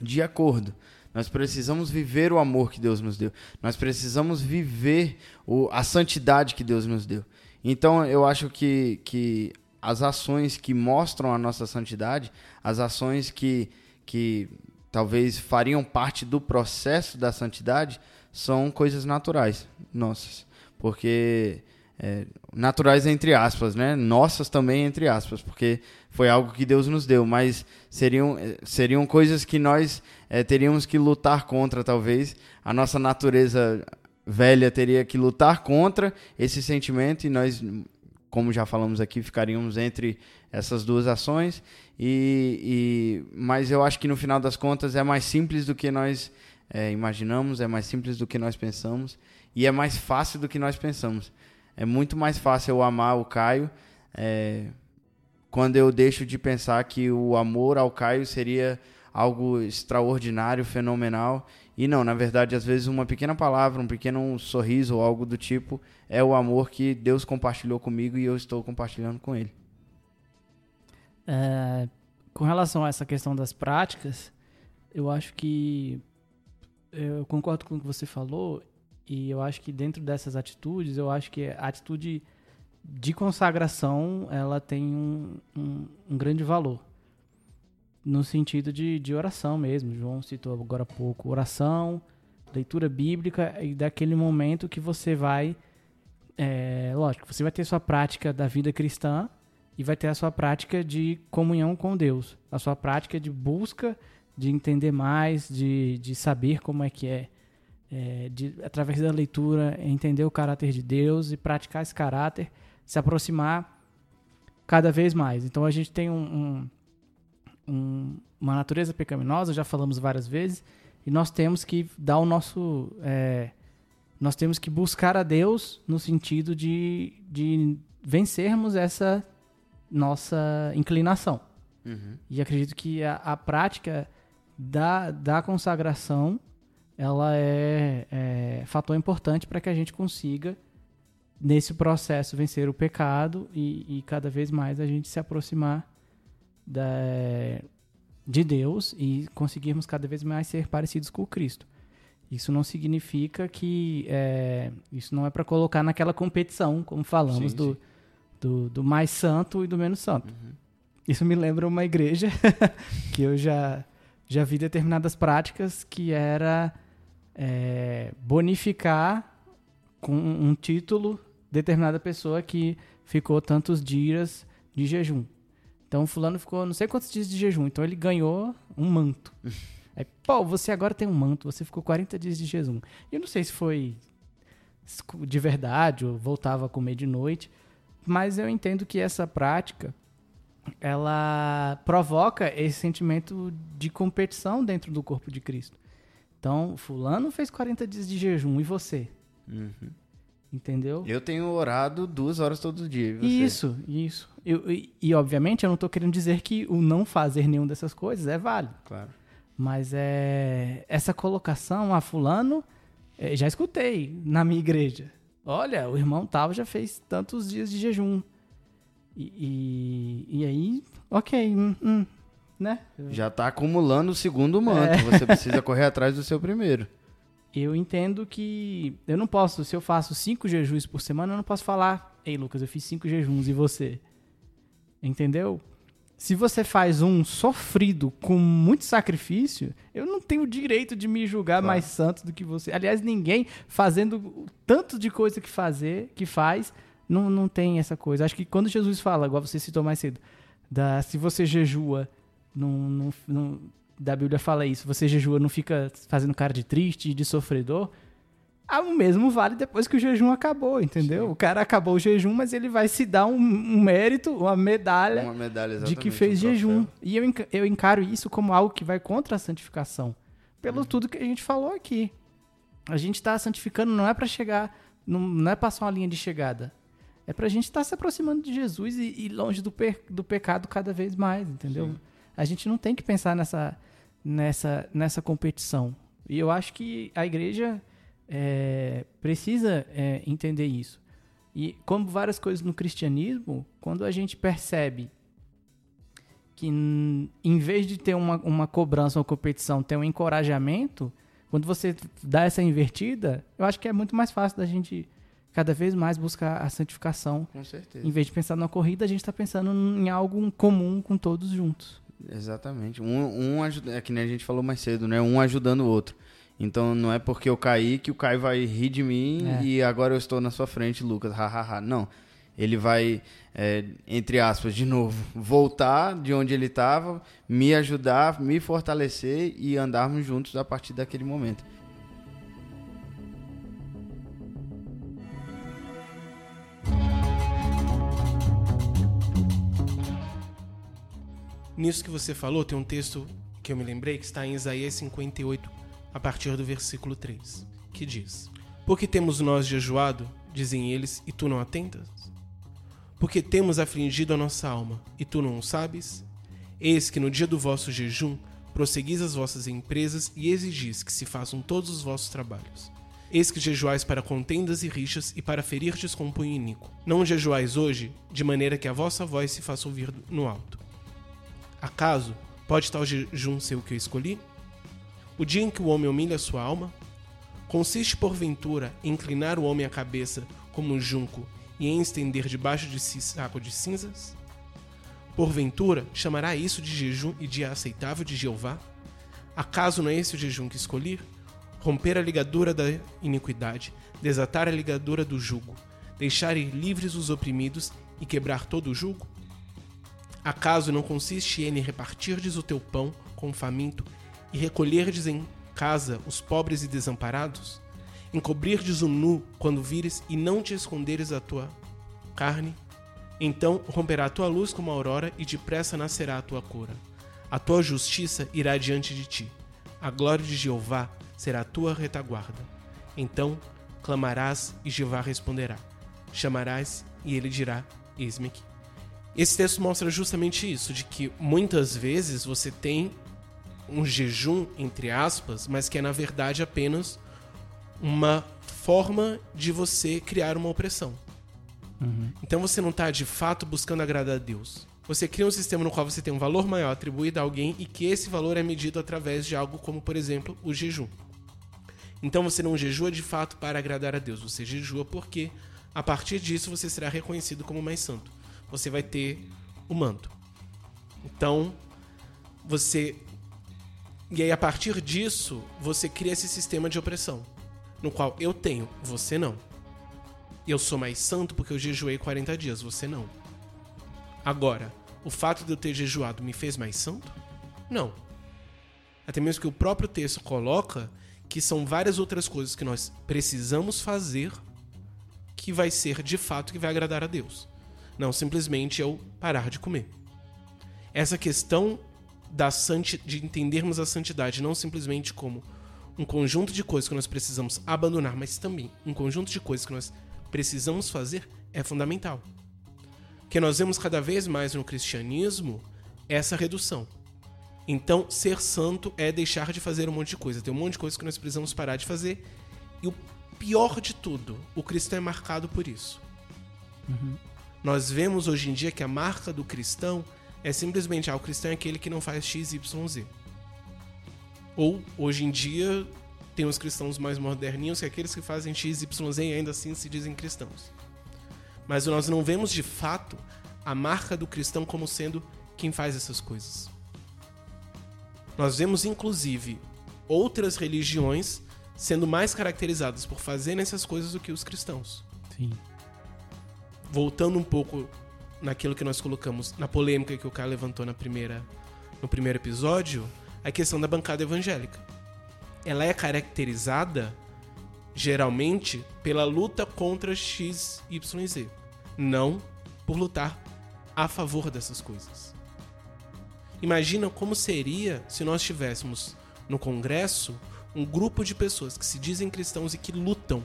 C: de acordo. Nós precisamos viver o amor que Deus nos deu. Nós precisamos viver o, a santidade que Deus nos deu. Então, eu acho que, que as ações que mostram a nossa santidade, as ações que, que talvez fariam parte do processo da santidade, são coisas naturais nossas. Porque é, naturais entre aspas, né? Nossas também entre aspas, porque foi algo que Deus nos deu, mas seriam, eh, seriam coisas que nós eh, teríamos que lutar contra, talvez. A nossa natureza velha teria que lutar contra esse sentimento e nós, como já falamos aqui, ficaríamos entre essas duas ações. E, e mas eu acho que no final das contas é mais simples do que nós é, imaginamos, é mais simples do que nós pensamos e é mais fácil do que nós pensamos. É muito mais fácil eu amar o Caio é, quando eu deixo de pensar que o amor ao Caio seria algo extraordinário, fenomenal. E não, na verdade, às vezes uma pequena palavra, um pequeno sorriso ou algo do tipo é o amor que Deus compartilhou comigo e eu estou compartilhando com Ele.
B: É, com relação a essa questão das práticas, eu acho que eu concordo com o que você falou e eu acho que dentro dessas atitudes, eu acho que a atitude de consagração ela tem um, um, um grande valor no sentido de, de oração mesmo. João citou agora há pouco oração, leitura bíblica e daquele momento que você vai, é, lógico, você vai ter sua prática da vida cristã e vai ter a sua prática de comunhão com Deus, a sua prática de busca de entender mais, de, de saber como é que é, é de, através da leitura, entender o caráter de Deus e praticar esse caráter, se aproximar cada vez mais. Então a gente tem um, um um, uma natureza pecaminosa, já falamos várias vezes, e nós temos que dar o nosso. É, nós temos que buscar a Deus no sentido de, de vencermos essa nossa inclinação. Uhum. E acredito que a, a, prática da, da consagração ela é, é fator importante para que a gente consiga, nesse processo, vencer o pecado e, e cada vez mais a gente se aproximar da, de Deus e conseguirmos cada vez mais ser parecidos com Cristo. Isso não significa que é, isso não é para colocar naquela competição, como falamos sim, do, sim. do, Do, mais santo e do menos santo. Uhum. Isso me lembra uma igreja que eu já já vi determinadas práticas que era é, bonificar com um título determinada pessoa que ficou tantos dias de jejum. Então, fulano ficou não sei quantos dias de jejum. Então, ele ganhou um manto. Aí, pô, você agora tem um manto. Você ficou 40 dias de jejum. Eu não sei se foi de verdade ou voltava a comer de noite. Mas eu entendo que essa prática ela provoca esse sentimento de competição dentro do corpo de Cristo. Então, fulano fez 40 dias de jejum e você? Uhum. Entendeu?
C: Eu tenho orado duas horas todo dia.
B: Isso, isso. Eu, e, e, obviamente, eu não estou querendo dizer que o não fazer nenhuma dessas coisas é válido.
C: Claro.
B: Mas é essa colocação a fulano, é, já escutei na minha igreja. Olha, o irmão tal já fez tantos dias de jejum. E, e, e aí, ok, hum, hum, né?
C: Já está acumulando o segundo manto. É. Você precisa correr atrás do seu primeiro
B: eu entendo que eu não posso, se eu faço cinco jejuns por semana, eu não posso falar, ei Lucas, eu fiz cinco jejuns e você? Entendeu? Se você faz um sofrido com muito sacrifício, eu não tenho o direito de me julgar claro. mais santo do que você. Aliás, ninguém fazendo tanto de coisa que fazer, que faz, não, não tem essa coisa. Acho que quando Jesus fala, igual você citou mais cedo, da, se você jejua, não, não, não da Bíblia fala isso, você jejua, não fica fazendo cara de triste, de sofredor. Ah, o mesmo vale depois que o jejum acabou, entendeu? Sim. O cara acabou o jejum, mas ele vai se dar um, um mérito, uma medalha,
C: uma medalha
B: de que fez um jejum. E eu, eu encaro isso como algo que vai contra a santificação. Pelo hum. tudo que a gente falou aqui. A gente está santificando não é para chegar, não, não é passar uma linha de chegada. É para a gente estar tá se aproximando de Jesus e, e longe do, pe, do pecado cada vez mais, entendeu? Sim. A gente não tem que pensar nessa, nessa, nessa competição. E eu acho que a igreja é, precisa é, entender isso. E como várias coisas no cristianismo, quando a gente percebe que em vez de ter uma, uma cobrança, uma competição, ter um encorajamento, quando você dá essa invertida, eu acho que é muito mais fácil da gente cada vez mais buscar a santificação.
C: Com certeza.
B: Em vez de pensar numa corrida, a gente está pensando em algo comum com todos juntos.
C: Exatamente. Um, um ajuda, é que nem a gente falou mais cedo, né? Um ajudando o outro. Então não é porque eu caí que o Caio vai rir de mim é. e agora eu estou na sua frente, Lucas. Hahaha. Não. Ele vai, é, entre aspas, de novo, voltar de onde ele estava, me ajudar, me fortalecer e andarmos juntos a partir daquele momento.
A: Nisso que você falou, tem um texto que eu me lembrei que está em Isaías 58, a partir do versículo 3, que diz: Porque temos nós jejuado, dizem eles, e tu não atentas? Porque temos afligido a nossa alma, e tu não o sabes? Eis que no dia do vosso jejum prosseguis as vossas empresas e exigis que se façam todos os vossos trabalhos. Eis que jejuais para contendas e rixas e para ferirtes com punho iníquo. Não jejuais hoje, de maneira que a vossa voz se faça ouvir no alto. Acaso pode tal jejum ser o que eu escolhi? O dia em que o homem humilha sua alma? Consiste, porventura, em inclinar o homem a cabeça como um junco e em estender debaixo de si saco de cinzas? Porventura, chamará isso de jejum e dia aceitável de Jeová? Acaso não é esse o jejum que escolhi? Romper a ligadura da iniquidade, desatar a ligadura do jugo, deixar ir livres os oprimidos e quebrar todo o jugo? Acaso não consiste em repartirdes o teu pão com o faminto e recolherdes em casa os pobres e desamparados? Encobrirdes o nu quando vires e não te esconderes a tua carne? Então romperá a tua luz como a aurora e depressa nascerá a tua cura. A tua justiça irá diante de ti. A glória de Jeová será a tua retaguarda. Então clamarás e Jeová responderá. Chamarás e ele dirá: Eis-me aqui. Esse texto mostra justamente isso, de que muitas vezes você tem um jejum, entre aspas, mas que é na verdade apenas uma forma de você criar uma opressão. Uhum. Então você não está de fato buscando agradar a Deus. Você cria um sistema no qual você tem um valor maior atribuído a alguém e que esse valor é medido através de algo como, por exemplo, o jejum. Então você não jejua de fato para agradar a Deus, você jejua porque a partir disso você será reconhecido como mais santo. Você vai ter o manto. Então, você e aí a partir disso, você cria esse sistema de opressão, no qual eu tenho, você não. Eu sou mais santo porque eu jejuei 40 dias, você não. Agora, o fato de eu ter jejuado me fez mais santo? Não. Até mesmo que o próprio texto coloca que são várias outras coisas que nós precisamos fazer que vai ser de fato que vai agradar a Deus. Não simplesmente eu parar de comer. Essa questão da santi de entendermos a santidade não simplesmente como um conjunto de coisas que nós precisamos abandonar, mas também um conjunto de coisas que nós precisamos fazer é fundamental. Que nós vemos cada vez mais no cristianismo essa redução. Então, ser santo é deixar de fazer um monte de coisa. Tem um monte de coisas que nós precisamos parar de fazer. E o pior de tudo, o cristão é marcado por isso. Uhum. Nós vemos hoje em dia que a marca do cristão é simplesmente ah, o cristão é aquele que não faz X, Y, Z. Ou, hoje em dia, tem os cristãos mais moderninhos, que é aqueles que fazem X, Y, Z e ainda assim se dizem cristãos. Mas nós não vemos de fato a marca do cristão como sendo quem faz essas coisas. Nós vemos, inclusive, outras religiões sendo mais caracterizadas por fazerem essas coisas do que os cristãos.
B: Sim.
A: Voltando um pouco naquilo que nós colocamos na polêmica que o cara levantou na primeira, no primeiro episódio, a questão da bancada evangélica ela é caracterizada geralmente pela luta contra X, Y e Z, não por lutar a favor dessas coisas. Imagina como seria se nós tivéssemos no Congresso um grupo de pessoas que se dizem cristãos e que lutam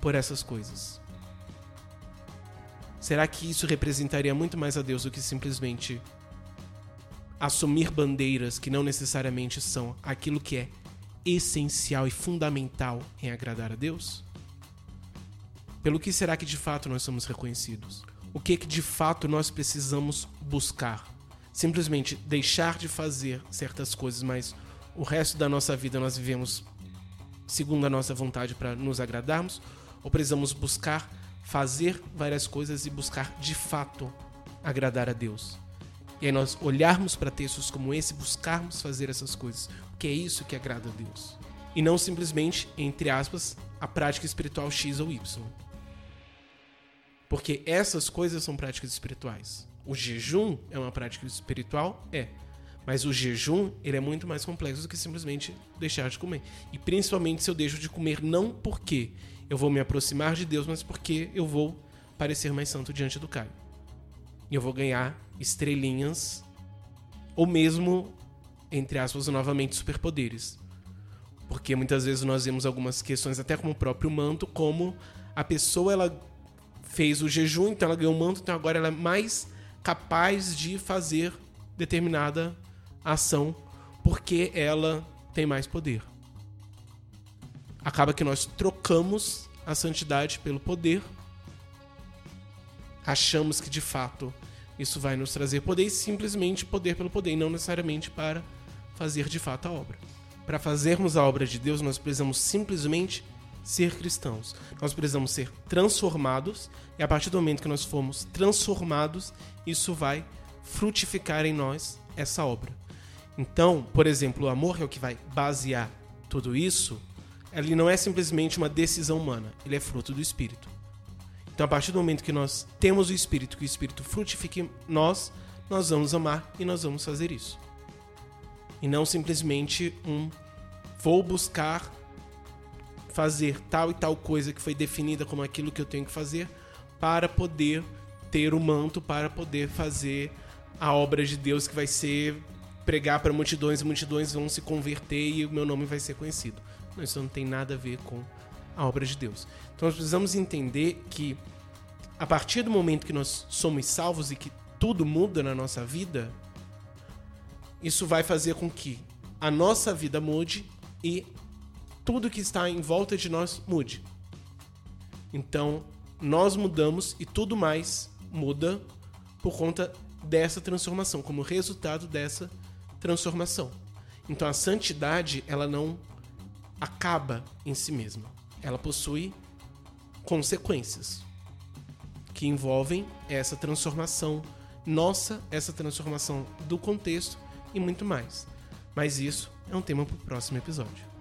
A: por essas coisas. Será que isso representaria muito mais a Deus do que simplesmente assumir bandeiras que não necessariamente são aquilo que é essencial e fundamental em agradar a Deus? Pelo que será que de fato nós somos reconhecidos? O que que de fato nós precisamos buscar? Simplesmente deixar de fazer certas coisas, mas o resto da nossa vida nós vivemos segundo a nossa vontade para nos agradarmos? Ou precisamos buscar fazer várias coisas e buscar de fato agradar a Deus? E aí nós olharmos para textos como esse, buscarmos fazer essas coisas, que é isso que agrada a Deus. E não simplesmente, entre aspas, a prática espiritual X ou Y. Porque essas coisas são práticas espirituais. O jejum é uma prática espiritual? É. Mas o jejum, ele é muito mais complexo do que simplesmente deixar de comer. E principalmente se eu deixo de comer não porque eu vou me aproximar de Deus, mas porque eu vou parecer mais santo diante do Caio. E eu vou ganhar estrelinhas ou mesmo, entre aspas, novamente, superpoderes. Porque muitas vezes nós vemos algumas questões, até como o próprio manto, como a pessoa ela fez o jejum, então ela ganhou o manto, então agora ela é mais capaz de fazer determinada ação porque ela tem mais poder. Acaba que nós trocamos a santidade pelo poder. Achamos que de fato isso vai nos trazer poder e simplesmente poder pelo poder, e não necessariamente para fazer de fato a obra. Para fazermos a obra de Deus, nós precisamos simplesmente ser cristãos. Nós precisamos ser transformados, e a partir do momento que nós formos transformados, isso vai frutificar em nós essa obra. Então, por exemplo, o amor é o que vai basear tudo isso. Ele não é simplesmente uma decisão humana, ele é fruto do Espírito. Então, a partir do momento que nós temos o Espírito, que o Espírito frutifique nós, nós vamos amar e nós vamos fazer isso e não simplesmente um vou buscar fazer tal e tal coisa que foi definida como aquilo que eu tenho que fazer para poder ter o manto, para poder fazer a obra de Deus que vai ser pregar para multidões e multidões vão se converter e o meu nome vai ser conhecido. Não, isso não tem nada a ver com a obra de Deus. Então nós precisamos entender que a partir do momento que nós somos salvos e que tudo muda na nossa vida, isso vai fazer com que a nossa vida mude e tudo que está em volta de nós mude. Então, nós mudamos e tudo mais muda por conta dessa transformação, como resultado dessa transformação. Então, a santidade, ela não acaba em si mesma. Ela possui consequências que envolvem essa transformação nossa, essa transformação do contexto e muito mais. Mas isso é um tema para o próximo episódio.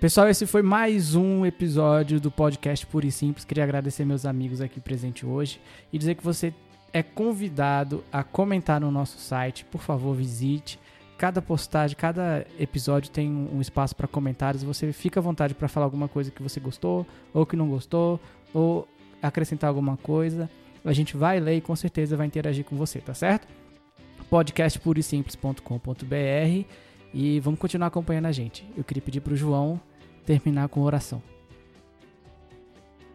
B: Pessoal, esse foi mais um episódio do podcast Puro e Simples. Queria agradecer meus amigos aqui presentes hoje e dizer que você é convidado a comentar no nosso site. Por favor, visite cada postagem, cada episódio tem um espaço para comentários. Você fica à vontade para falar alguma coisa que você gostou ou que não gostou, ou acrescentar alguma coisa. A gente vai ler e com certeza vai interagir com você, tá certo? podcastpurisimples.com.br e vamos continuar acompanhando a gente. Eu queria pedir para o João terminar com oração.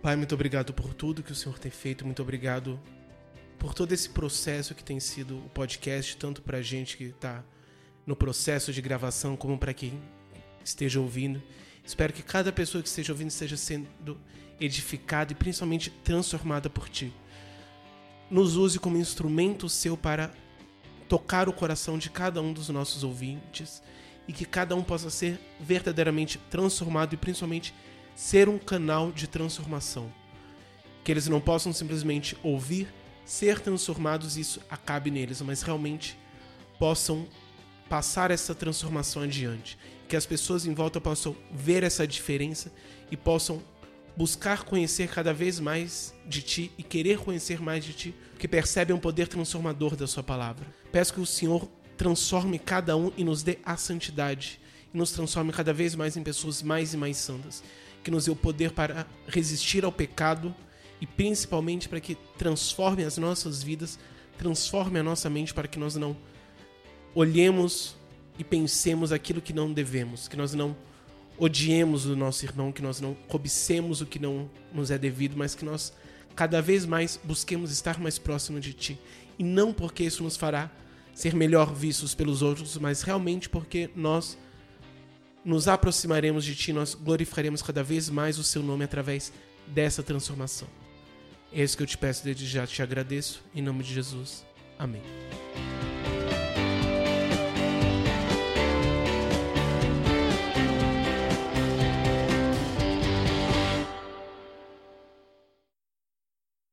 A: Pai, muito obrigado por tudo que o Senhor tem feito, muito obrigado por todo esse processo que tem sido o podcast, tanto para a gente que está no processo de gravação, como para quem esteja ouvindo. Espero que cada pessoa que esteja ouvindo esteja sendo edificada e principalmente transformada por ti. Nos use como instrumento seu para tocar o coração de cada um dos nossos ouvintes e que cada um possa ser verdadeiramente transformado e principalmente ser um canal de transformação. Que eles não possam simplesmente ouvir, ser transformados e isso acabe neles, mas realmente possam passar essa transformação adiante, que as pessoas em volta possam ver essa diferença e possam buscar conhecer cada vez mais de ti e querer conhecer mais de ti, porque percebem o poder transformador da sua palavra. Peço que o Senhor transforme cada um e nos dê a santidade e nos transforme cada vez mais em pessoas mais e mais santas, que nos dê o poder para resistir ao pecado e principalmente para que transforme as nossas vidas, transforme a nossa mente para que nós não olhemos e pensemos aquilo que não devemos, que nós não odiemos o nosso irmão, que nós não cobicemos o que não nos é devido, mas que nós cada vez mais busquemos estar mais próximo de Ti. E não porque isso nos fará ser melhor vistos pelos outros, mas realmente porque nós nos aproximaremos de Ti, nós glorificaremos cada vez mais o Seu nome através dessa transformação. É isso que eu te peço desde já, te agradeço. Em nome de Jesus. Amém.